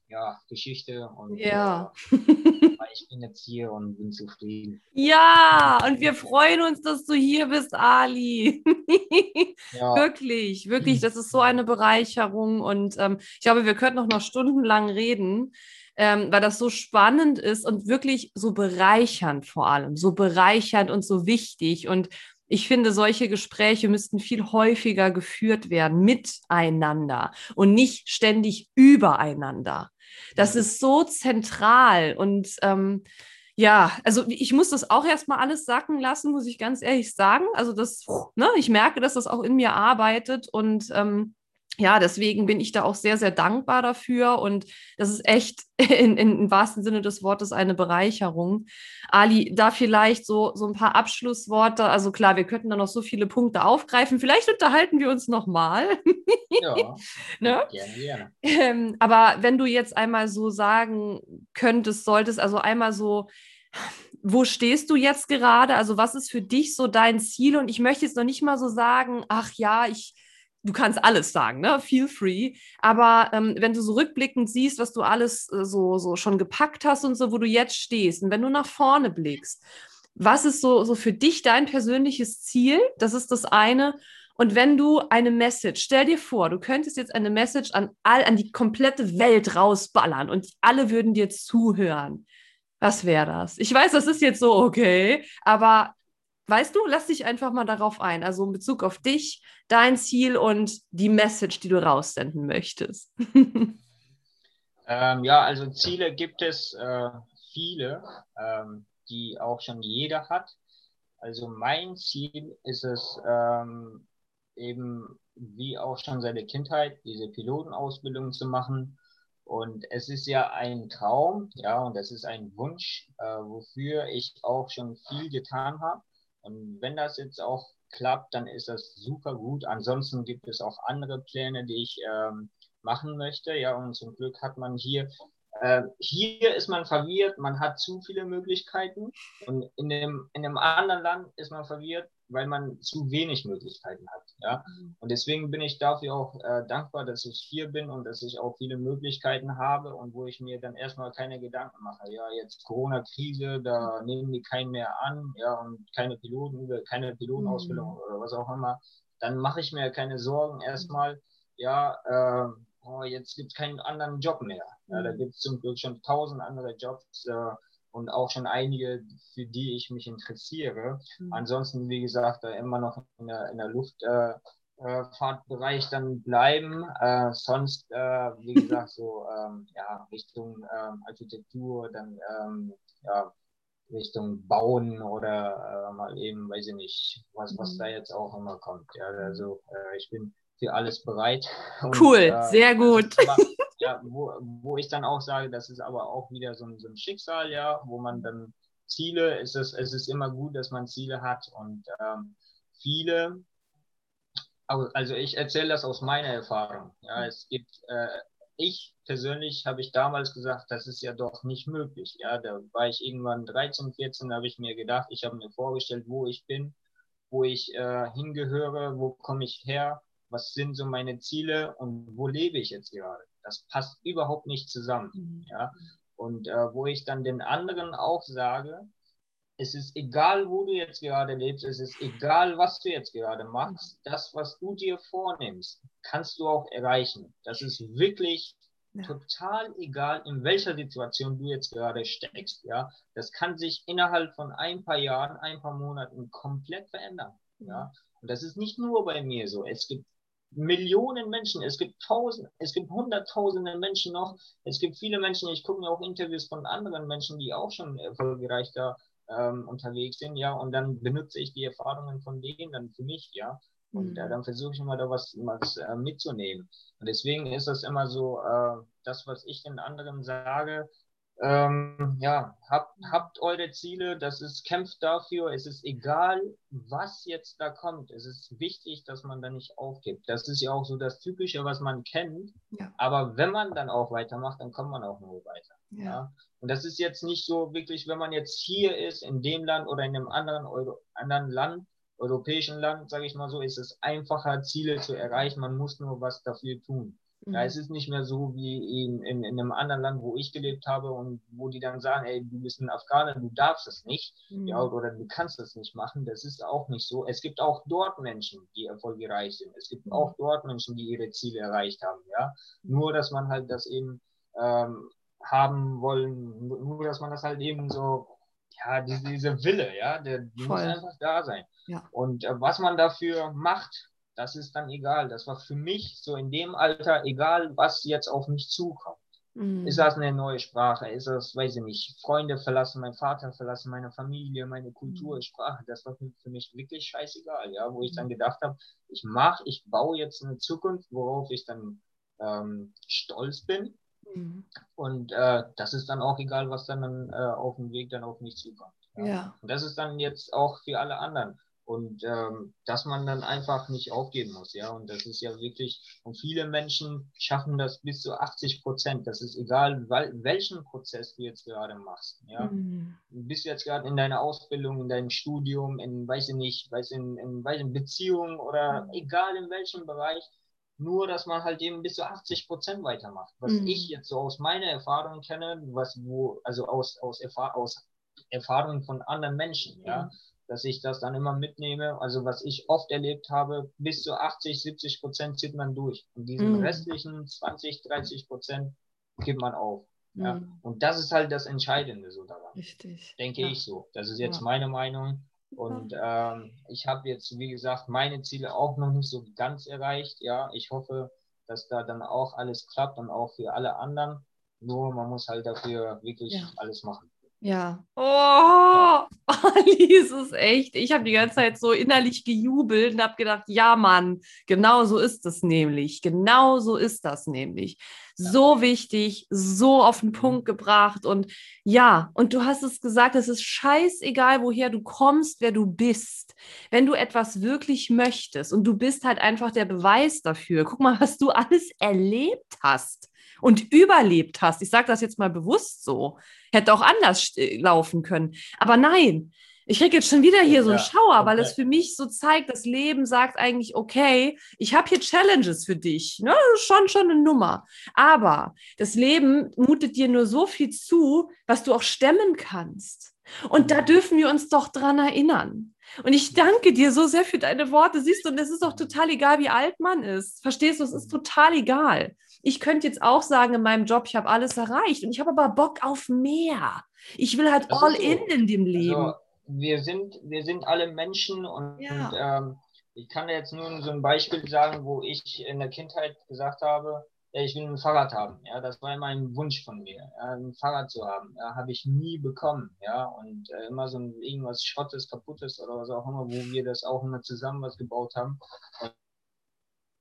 ja, Geschichte und ja. Äh, ich bin jetzt hier und bin zufrieden. Ja, und wir freuen uns, dass du hier bist, Ali. ja. Wirklich, wirklich, das ist so eine Bereicherung und ähm, ich glaube, wir könnten noch, noch stundenlang reden. Ähm, weil das so spannend ist und wirklich so bereichernd vor allem, so bereichernd und so wichtig. Und ich finde, solche Gespräche müssten viel häufiger geführt werden miteinander und nicht ständig übereinander. Das ist so zentral und ähm, ja, also ich muss das auch erstmal alles sacken lassen, muss ich ganz ehrlich sagen. Also das, ne, ich merke, dass das auch in mir arbeitet und ähm, ja, deswegen bin ich da auch sehr, sehr dankbar dafür und das ist echt in, in, im wahrsten Sinne des Wortes eine Bereicherung. Ali, da vielleicht so, so ein paar Abschlussworte. Also klar, wir könnten da noch so viele Punkte aufgreifen. Vielleicht unterhalten wir uns nochmal. Ja, ne? gerne, gerne. Ähm, aber wenn du jetzt einmal so sagen könntest, solltest, also einmal so, wo stehst du jetzt gerade? Also was ist für dich so dein Ziel? Und ich möchte jetzt noch nicht mal so sagen, ach ja, ich du kannst alles sagen, ne? Feel free. Aber ähm, wenn du so rückblickend siehst, was du alles äh, so, so schon gepackt hast und so, wo du jetzt stehst, und wenn du nach vorne blickst, was ist so, so für dich dein persönliches Ziel? Das ist das eine. Und wenn du eine Message, stell dir vor, du könntest jetzt eine Message an all, an die komplette Welt rausballern und alle würden dir zuhören. Was wäre das? Ich weiß, das ist jetzt so okay, aber weißt du, lass dich einfach mal darauf ein. Also in Bezug auf dich, dein Ziel und die Message, die du raussenden möchtest. ähm, ja, also Ziele gibt es äh, viele, ähm, die auch schon jeder hat. Also mein Ziel ist es ähm, eben, wie auch schon seit der Kindheit, diese Pilotenausbildung zu machen. Und es ist ja ein Traum, ja, und es ist ein Wunsch, äh, wofür ich auch schon viel getan habe. Und wenn das jetzt auch klappt, dann ist das super gut. Ansonsten gibt es auch andere Pläne, die ich ähm, machen möchte. Ja, und zum Glück hat man hier, äh, hier ist man verwirrt, man hat zu viele Möglichkeiten. Und in dem, in einem anderen Land ist man verwirrt, weil man zu wenig Möglichkeiten hat. Ja? Mhm. Und deswegen bin ich dafür auch äh, dankbar, dass ich hier bin und dass ich auch viele Möglichkeiten habe und wo ich mir dann erstmal keine Gedanken mache. Ja, jetzt Corona-Krise, da nehmen die keinen mehr an, ja, und keine Piloten, keine Pilotenausbildung mhm. oder was auch immer. Dann mache ich mir keine Sorgen erstmal, ja, äh, oh, jetzt gibt es keinen anderen Job mehr. Ja, da mhm. gibt es zum Glück schon tausend andere Jobs. Äh, und auch schon einige, für die ich mich interessiere. Mhm. Ansonsten, wie gesagt, immer noch in der, in der Luftfahrtbereich äh, äh dann bleiben. Äh, sonst, äh, wie gesagt, so ähm, ja, Richtung ähm, Architektur, dann ähm, ja, Richtung Bauen oder äh, mal eben, weiß ich nicht, was, was mhm. da jetzt auch immer kommt. Ja, also äh, ich bin für alles bereit. Und, cool, äh, sehr gut. Aber, ja, wo, wo ich dann auch sage, das ist aber auch wieder so ein, so ein Schicksal, ja, wo man dann Ziele, es ist, es ist immer gut, dass man Ziele hat und ähm, viele, also ich erzähle das aus meiner Erfahrung. Ja, es gibt, äh, ich persönlich habe ich damals gesagt, das ist ja doch nicht möglich. Ja, da war ich irgendwann 13, 14, habe ich mir gedacht, ich habe mir vorgestellt, wo ich bin, wo ich äh, hingehöre, wo komme ich her, was sind so meine Ziele und wo lebe ich jetzt gerade. Das passt überhaupt nicht zusammen. Mhm. Ja? Und äh, wo ich dann den anderen auch sage, es ist egal, wo du jetzt gerade lebst, es ist egal, was du jetzt gerade machst, das, was du dir vornimmst, kannst du auch erreichen. Das ist wirklich Ja. Total egal, in welcher Situation du jetzt gerade steckst, ja. Das kann sich innerhalb von ein paar Jahren, ein paar Monaten komplett verändern, mhm. ja. Und das ist nicht nur bei mir so. Es gibt Millionen Menschen, es gibt tausend, es gibt hunderttausende Menschen noch. Es gibt viele Menschen, ich gucke mir auch Interviews von anderen Menschen, die auch schon erfolgreich da ähm, unterwegs sind, ja, und dann benutze ich die Erfahrungen von denen dann für mich, ja. Und äh, mhm. dann versuche ich immer da was, was äh, mitzunehmen. Und deswegen ist das immer so, äh, das, was ich den anderen sage, ähm, ja, habt, habt eure Ziele, das ist, kämpft dafür, es ist egal, was jetzt da kommt. Es ist wichtig, dass man da nicht aufgibt. Das ist ja auch so das Typische, was man kennt. Ja. Aber wenn man dann auch weitermacht, dann kommt man auch nur weiter. Ja. ja. Und das ist jetzt nicht so wirklich, wenn man jetzt hier ist, in dem Land oder in einem anderen, Euro, anderen Land, europäischen Land, sage ich mal so, ist es einfacher, Ziele zu erreichen. Man muss nur was dafür tun. Mhm. Ja, es ist nicht mehr so wie in, in, in, einem anderen Land, wo ich gelebt habe und wo die dann sagen, ey, du bist ein Afghaner, du darfst es nicht, mhm. ja, oder du kannst es nicht machen. Das ist auch nicht so. Es gibt auch dort Menschen, die erfolgreich sind. Es gibt mhm. auch dort Menschen, die ihre Ziele erreicht haben, ja. Nur, dass man halt das eben ähm, haben wollen, nur, dass man das halt eben so ja, diese, diese Wille, ja, der die muss einfach da sein. Ja. Und äh, was man dafür macht, das ist dann egal. Das war für mich so in dem Alter egal, was jetzt auf mich zukommt. Mhm. Ist das eine neue Sprache? Ist das, weiß ich nicht, Freunde verlassen, mein Vater verlassen, meine Familie, meine Kultur, mhm. Sprache? Das war für mich wirklich scheißegal, ja, wo ich dann mhm. gedacht habe, ich mache, ich baue jetzt eine Zukunft, worauf ich dann ähm, stolz bin. Mhm. Und äh, das ist dann auch egal, was dann äh, auf dem Weg dann auf mich zukommt. Ja? ja. Und das ist dann jetzt auch für alle anderen. Und ähm, dass man dann einfach nicht aufgeben muss, ja. Und das ist ja wirklich, und viele Menschen schaffen das bis zu 80 Prozent. Das ist egal, welchen Prozess du jetzt gerade machst, ja. Mhm. Bist du jetzt gerade in deiner Ausbildung, in deinem Studium, in, weiß ich nicht, weiß in, in, weiß in Beziehungen oder mhm. egal in welchem Bereich, nur dass man halt eben bis zu 80 Prozent weitermacht. Was mhm. ich jetzt so aus meiner Erfahrung kenne, was wo, also aus, aus, Erfahr aus Erfahrungen von anderen Menschen, ja. Mhm dass ich das dann immer mitnehme. Also was ich oft erlebt habe, bis zu 80, 70 Prozent zieht man durch. Und diesen mm. restlichen 20, 30 Prozent gibt man auf. Ja. Mhm. Und das ist halt das Entscheidende so daran. Richtig. Denke ja. ich so. Das ist jetzt ja. meine Meinung. Und ähm, ich habe jetzt, wie gesagt, meine Ziele auch noch nicht so ganz erreicht. Ja, ich hoffe, dass da dann auch alles klappt und auch für alle anderen. Nur man muss halt dafür wirklich alles machen. Ja. Oh, Alice ist echt. Ich habe die ganze Zeit so innerlich gejubelt und habe gedacht, ja, Mann, genau so ist es nämlich. Genau so ist das nämlich. So wichtig, so auf den mhm. Punkt gebracht. Und ja, und du hast es gesagt, es ist scheißegal, woher du kommst, wer du bist. Wenn du etwas wirklich möchtest und du bist halt einfach der Beweis dafür. Guck mal, was du alles erlebt hast und überlebt hast. Ich sage das jetzt mal bewusst so. Hätte auch anders äh, laufen können. Aber nein, ich kriege jetzt schon wieder hier so einen Schauer, okay. weil es für mich so zeigt, das Leben sagt eigentlich, okay, ich habe hier Challenges für dich. Ne? Schon, schon eine Nummer. Aber das Leben mutet dir nur so viel zu, was du auch stemmen kannst. Und da dürfen wir uns doch dran erinnern. Und ich danke dir so sehr für deine Worte. Siehst du, und es ist auch total egal, wie alt man ist. Verstehst du, es ist total egal. Ich könnte jetzt auch sagen in meinem Job, ich habe alles erreicht und ich habe aber Bock auf mehr. Ich will halt all so. in in dem also, Leben. Also, wir sind, wir sind alle Menschen und, ja. und ähm, ich kann jetzt nur so ein Beispiel sagen, wo ich in der Kindheit gesagt habe, ja, ich will ein Fahrrad haben. Ja, das war immer ein Wunsch von mir, ja, ein Fahrrad zu haben. Ja, habe ich nie bekommen. Ja, und äh, immer so ein, irgendwas Schrottes, kaputtes oder was auch immer, wo wir das auch immer zusammen was gebaut haben. Und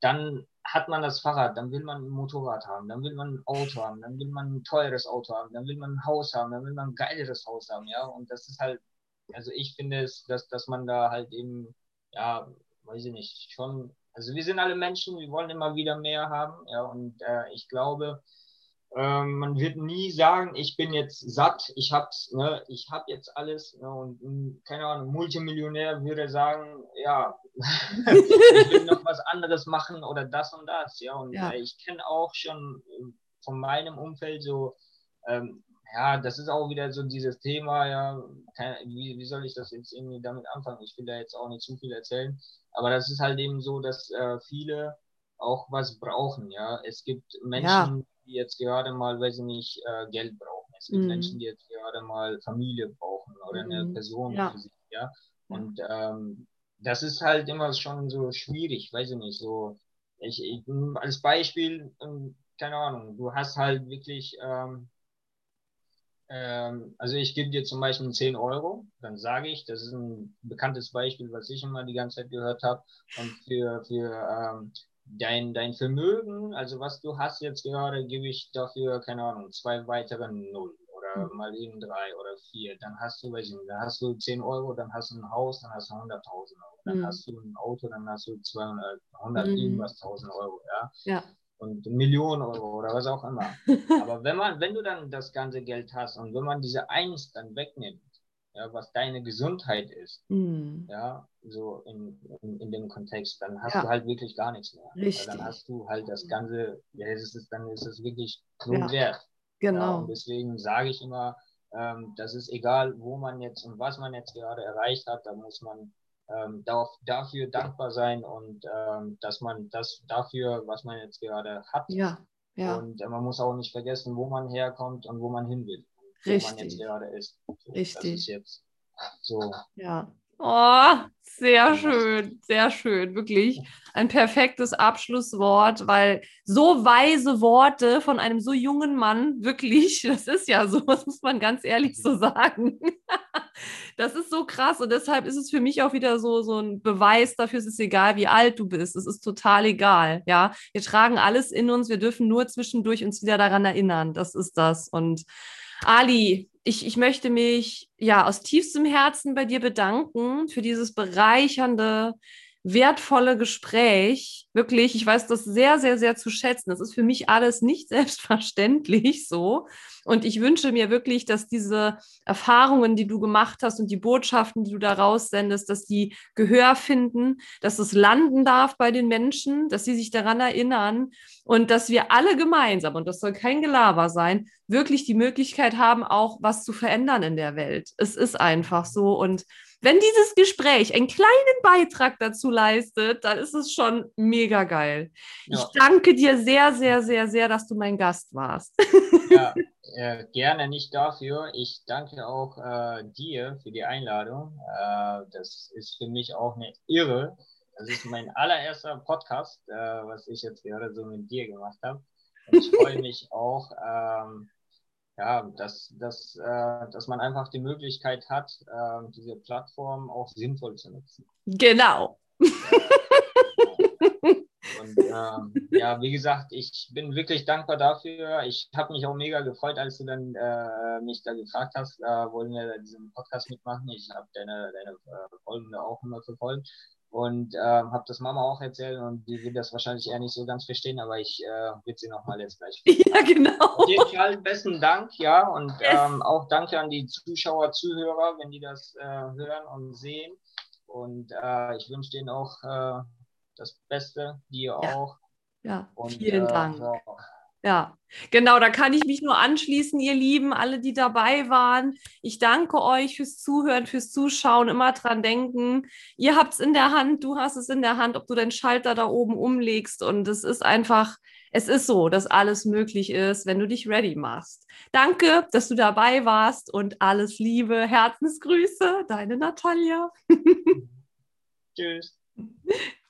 dann hat man das Fahrrad, dann will man ein Motorrad haben, dann will man ein Auto haben, dann will man ein teures Auto haben, dann will man ein Haus haben, dann will man ein geileres Haus haben, ja. Und das ist halt, also ich finde es, dass, dass man da halt eben, ja, weiß ich nicht, schon, also wir sind alle Menschen, wir wollen immer wieder mehr haben, ja. Und äh, ich glaube, ähm, man wird nie sagen, ich bin jetzt satt, ich hab's, ne, ich hab jetzt alles. Ne, und keine Ahnung, Multimillionär würde sagen, ja, ich will noch was anderes machen oder das und das. Ja, und ja. Äh, ich kenne auch schon äh, von meinem Umfeld so, ähm, ja, das ist auch wieder so dieses Thema, ja, wie, wie soll ich das jetzt irgendwie damit anfangen? Ich will da jetzt auch nicht zu viel erzählen, aber das ist halt eben so, dass äh, viele auch was brauchen, ja. Es gibt Menschen, die jetzt gerade mal, weiß ich nicht, äh, Geld brauchen. Es gibt mm. Menschen, die jetzt gerade mal Familie brauchen oder mm. eine mhm. Person ja. für sich, ja. Und ähm, das ist halt immer schon so schwierig, weiß ich nicht, so ich, ich als Beispiel, ähm, keine Ahnung, du hast halt wirklich ähm, ähm, also ich gebe dir zum Beispiel 10 Euro, dann sage ich, das ist ein bekanntes Beispiel, was ich immer die ganze Zeit gehört habe. Und für, für ähm, dein, dein Vermögen, also was du hast jetzt gerade, gebe ich dafür, keine Ahnung, zwei weitere Null oder mhm. mal eben drei oder vier. Dann hast du, weiß ich nicht, dann hast du 10 Euro, dann hast du ein Haus, dann hast du 100.000 Euro. Dann mhm. hast du ein Auto, dann hast du 200, 100 mhm. irgendwas 1000 Euro, ja. Ja und Millionen Euro oder was auch immer. Aber wenn man, wenn du dann das ganze Geld hast und wenn man diese Eins dann wegnimmt, ja, was deine Gesundheit ist, mm. ja, so in, in, in, dem Kontext, dann hast ja. du halt wirklich gar nichts mehr. Richtig. Dann hast du halt das Ganze, ja, ist es, dann ist es wirklich null ja. wert. Genau. Ja, und deswegen sage ich immer, ähm, das ist egal, wo man jetzt und was man jetzt gerade erreicht hat, da muss man ähm, darf, dafür dankbar sein und ähm, dass man das dafür, was man jetzt gerade hat. Ja, ja. Und äh, man muss auch nicht vergessen, wo man herkommt und wo man hin will. Richtig. Wo man jetzt gerade ist. So, Richtig. Das ist jetzt so. Ja. Oh, sehr schön, sehr schön, wirklich ein perfektes Abschlusswort, weil so weise Worte von einem so jungen Mann, wirklich, das ist ja so, das muss man ganz ehrlich so sagen. Das ist so krass und deshalb ist es für mich auch wieder so, so ein Beweis dafür, es ist egal, wie alt du bist, es ist total egal, ja. Wir tragen alles in uns, wir dürfen nur zwischendurch uns wieder daran erinnern, das ist das. Und Ali, ich, ich möchte mich ja aus tiefstem Herzen bei dir bedanken für dieses bereichernde, wertvolle Gespräch. Wirklich, ich weiß das sehr, sehr, sehr zu schätzen. Das ist für mich alles nicht selbstverständlich so. Und ich wünsche mir wirklich, dass diese Erfahrungen, die du gemacht hast und die Botschaften, die du da raussendest, dass die Gehör finden, dass es landen darf bei den Menschen, dass sie sich daran erinnern und dass wir alle gemeinsam, und das soll kein Gelaber sein, wirklich die Möglichkeit haben, auch was zu verändern in der Welt. Es ist einfach so. Und wenn dieses Gespräch einen kleinen Beitrag dazu leistet, dann ist es schon mega geil. Ja. Ich danke dir sehr, sehr, sehr, sehr, dass du mein Gast warst. Ja, äh, gerne nicht dafür. Ich danke auch äh, dir für die Einladung. Äh, das ist für mich auch eine Irre. Das ist mein allererster Podcast, äh, was ich jetzt gerade so mit dir gemacht habe. Und ich freue mich auch, ähm, ja, dass, dass, äh, dass man einfach die Möglichkeit hat, äh, diese Plattform auch sinnvoll zu nutzen. Genau. und ähm, ja, wie gesagt, ich bin wirklich dankbar dafür. Ich habe mich auch mega gefreut, als du dann äh, mich da gefragt hast, äh, wollen wir diesen Podcast mitmachen. Ich habe deine, deine äh, Folgen auch immer verfolgt und äh, habe das Mama auch erzählt und die will das wahrscheinlich eher nicht so ganz verstehen, aber ich äh, will sie nochmal jetzt gleich. Ja, genau. Auf jeden Fall besten Dank, ja, und yes. ähm, auch danke an die Zuschauer, Zuhörer, wenn die das äh, hören und sehen. Und äh, ich wünsche denen auch äh, das Beste, dir ja. auch. Ja, und, vielen äh, Dank. So, ja, genau, da kann ich mich nur anschließen, ihr Lieben, alle, die dabei waren. Ich danke euch fürs Zuhören, fürs Zuschauen, immer dran denken. Ihr habt es in der Hand, du hast es in der Hand, ob du den Schalter da oben umlegst. Und es ist einfach, es ist so, dass alles möglich ist, wenn du dich ready machst. Danke, dass du dabei warst und alles Liebe, Herzensgrüße, deine Natalia. Tschüss.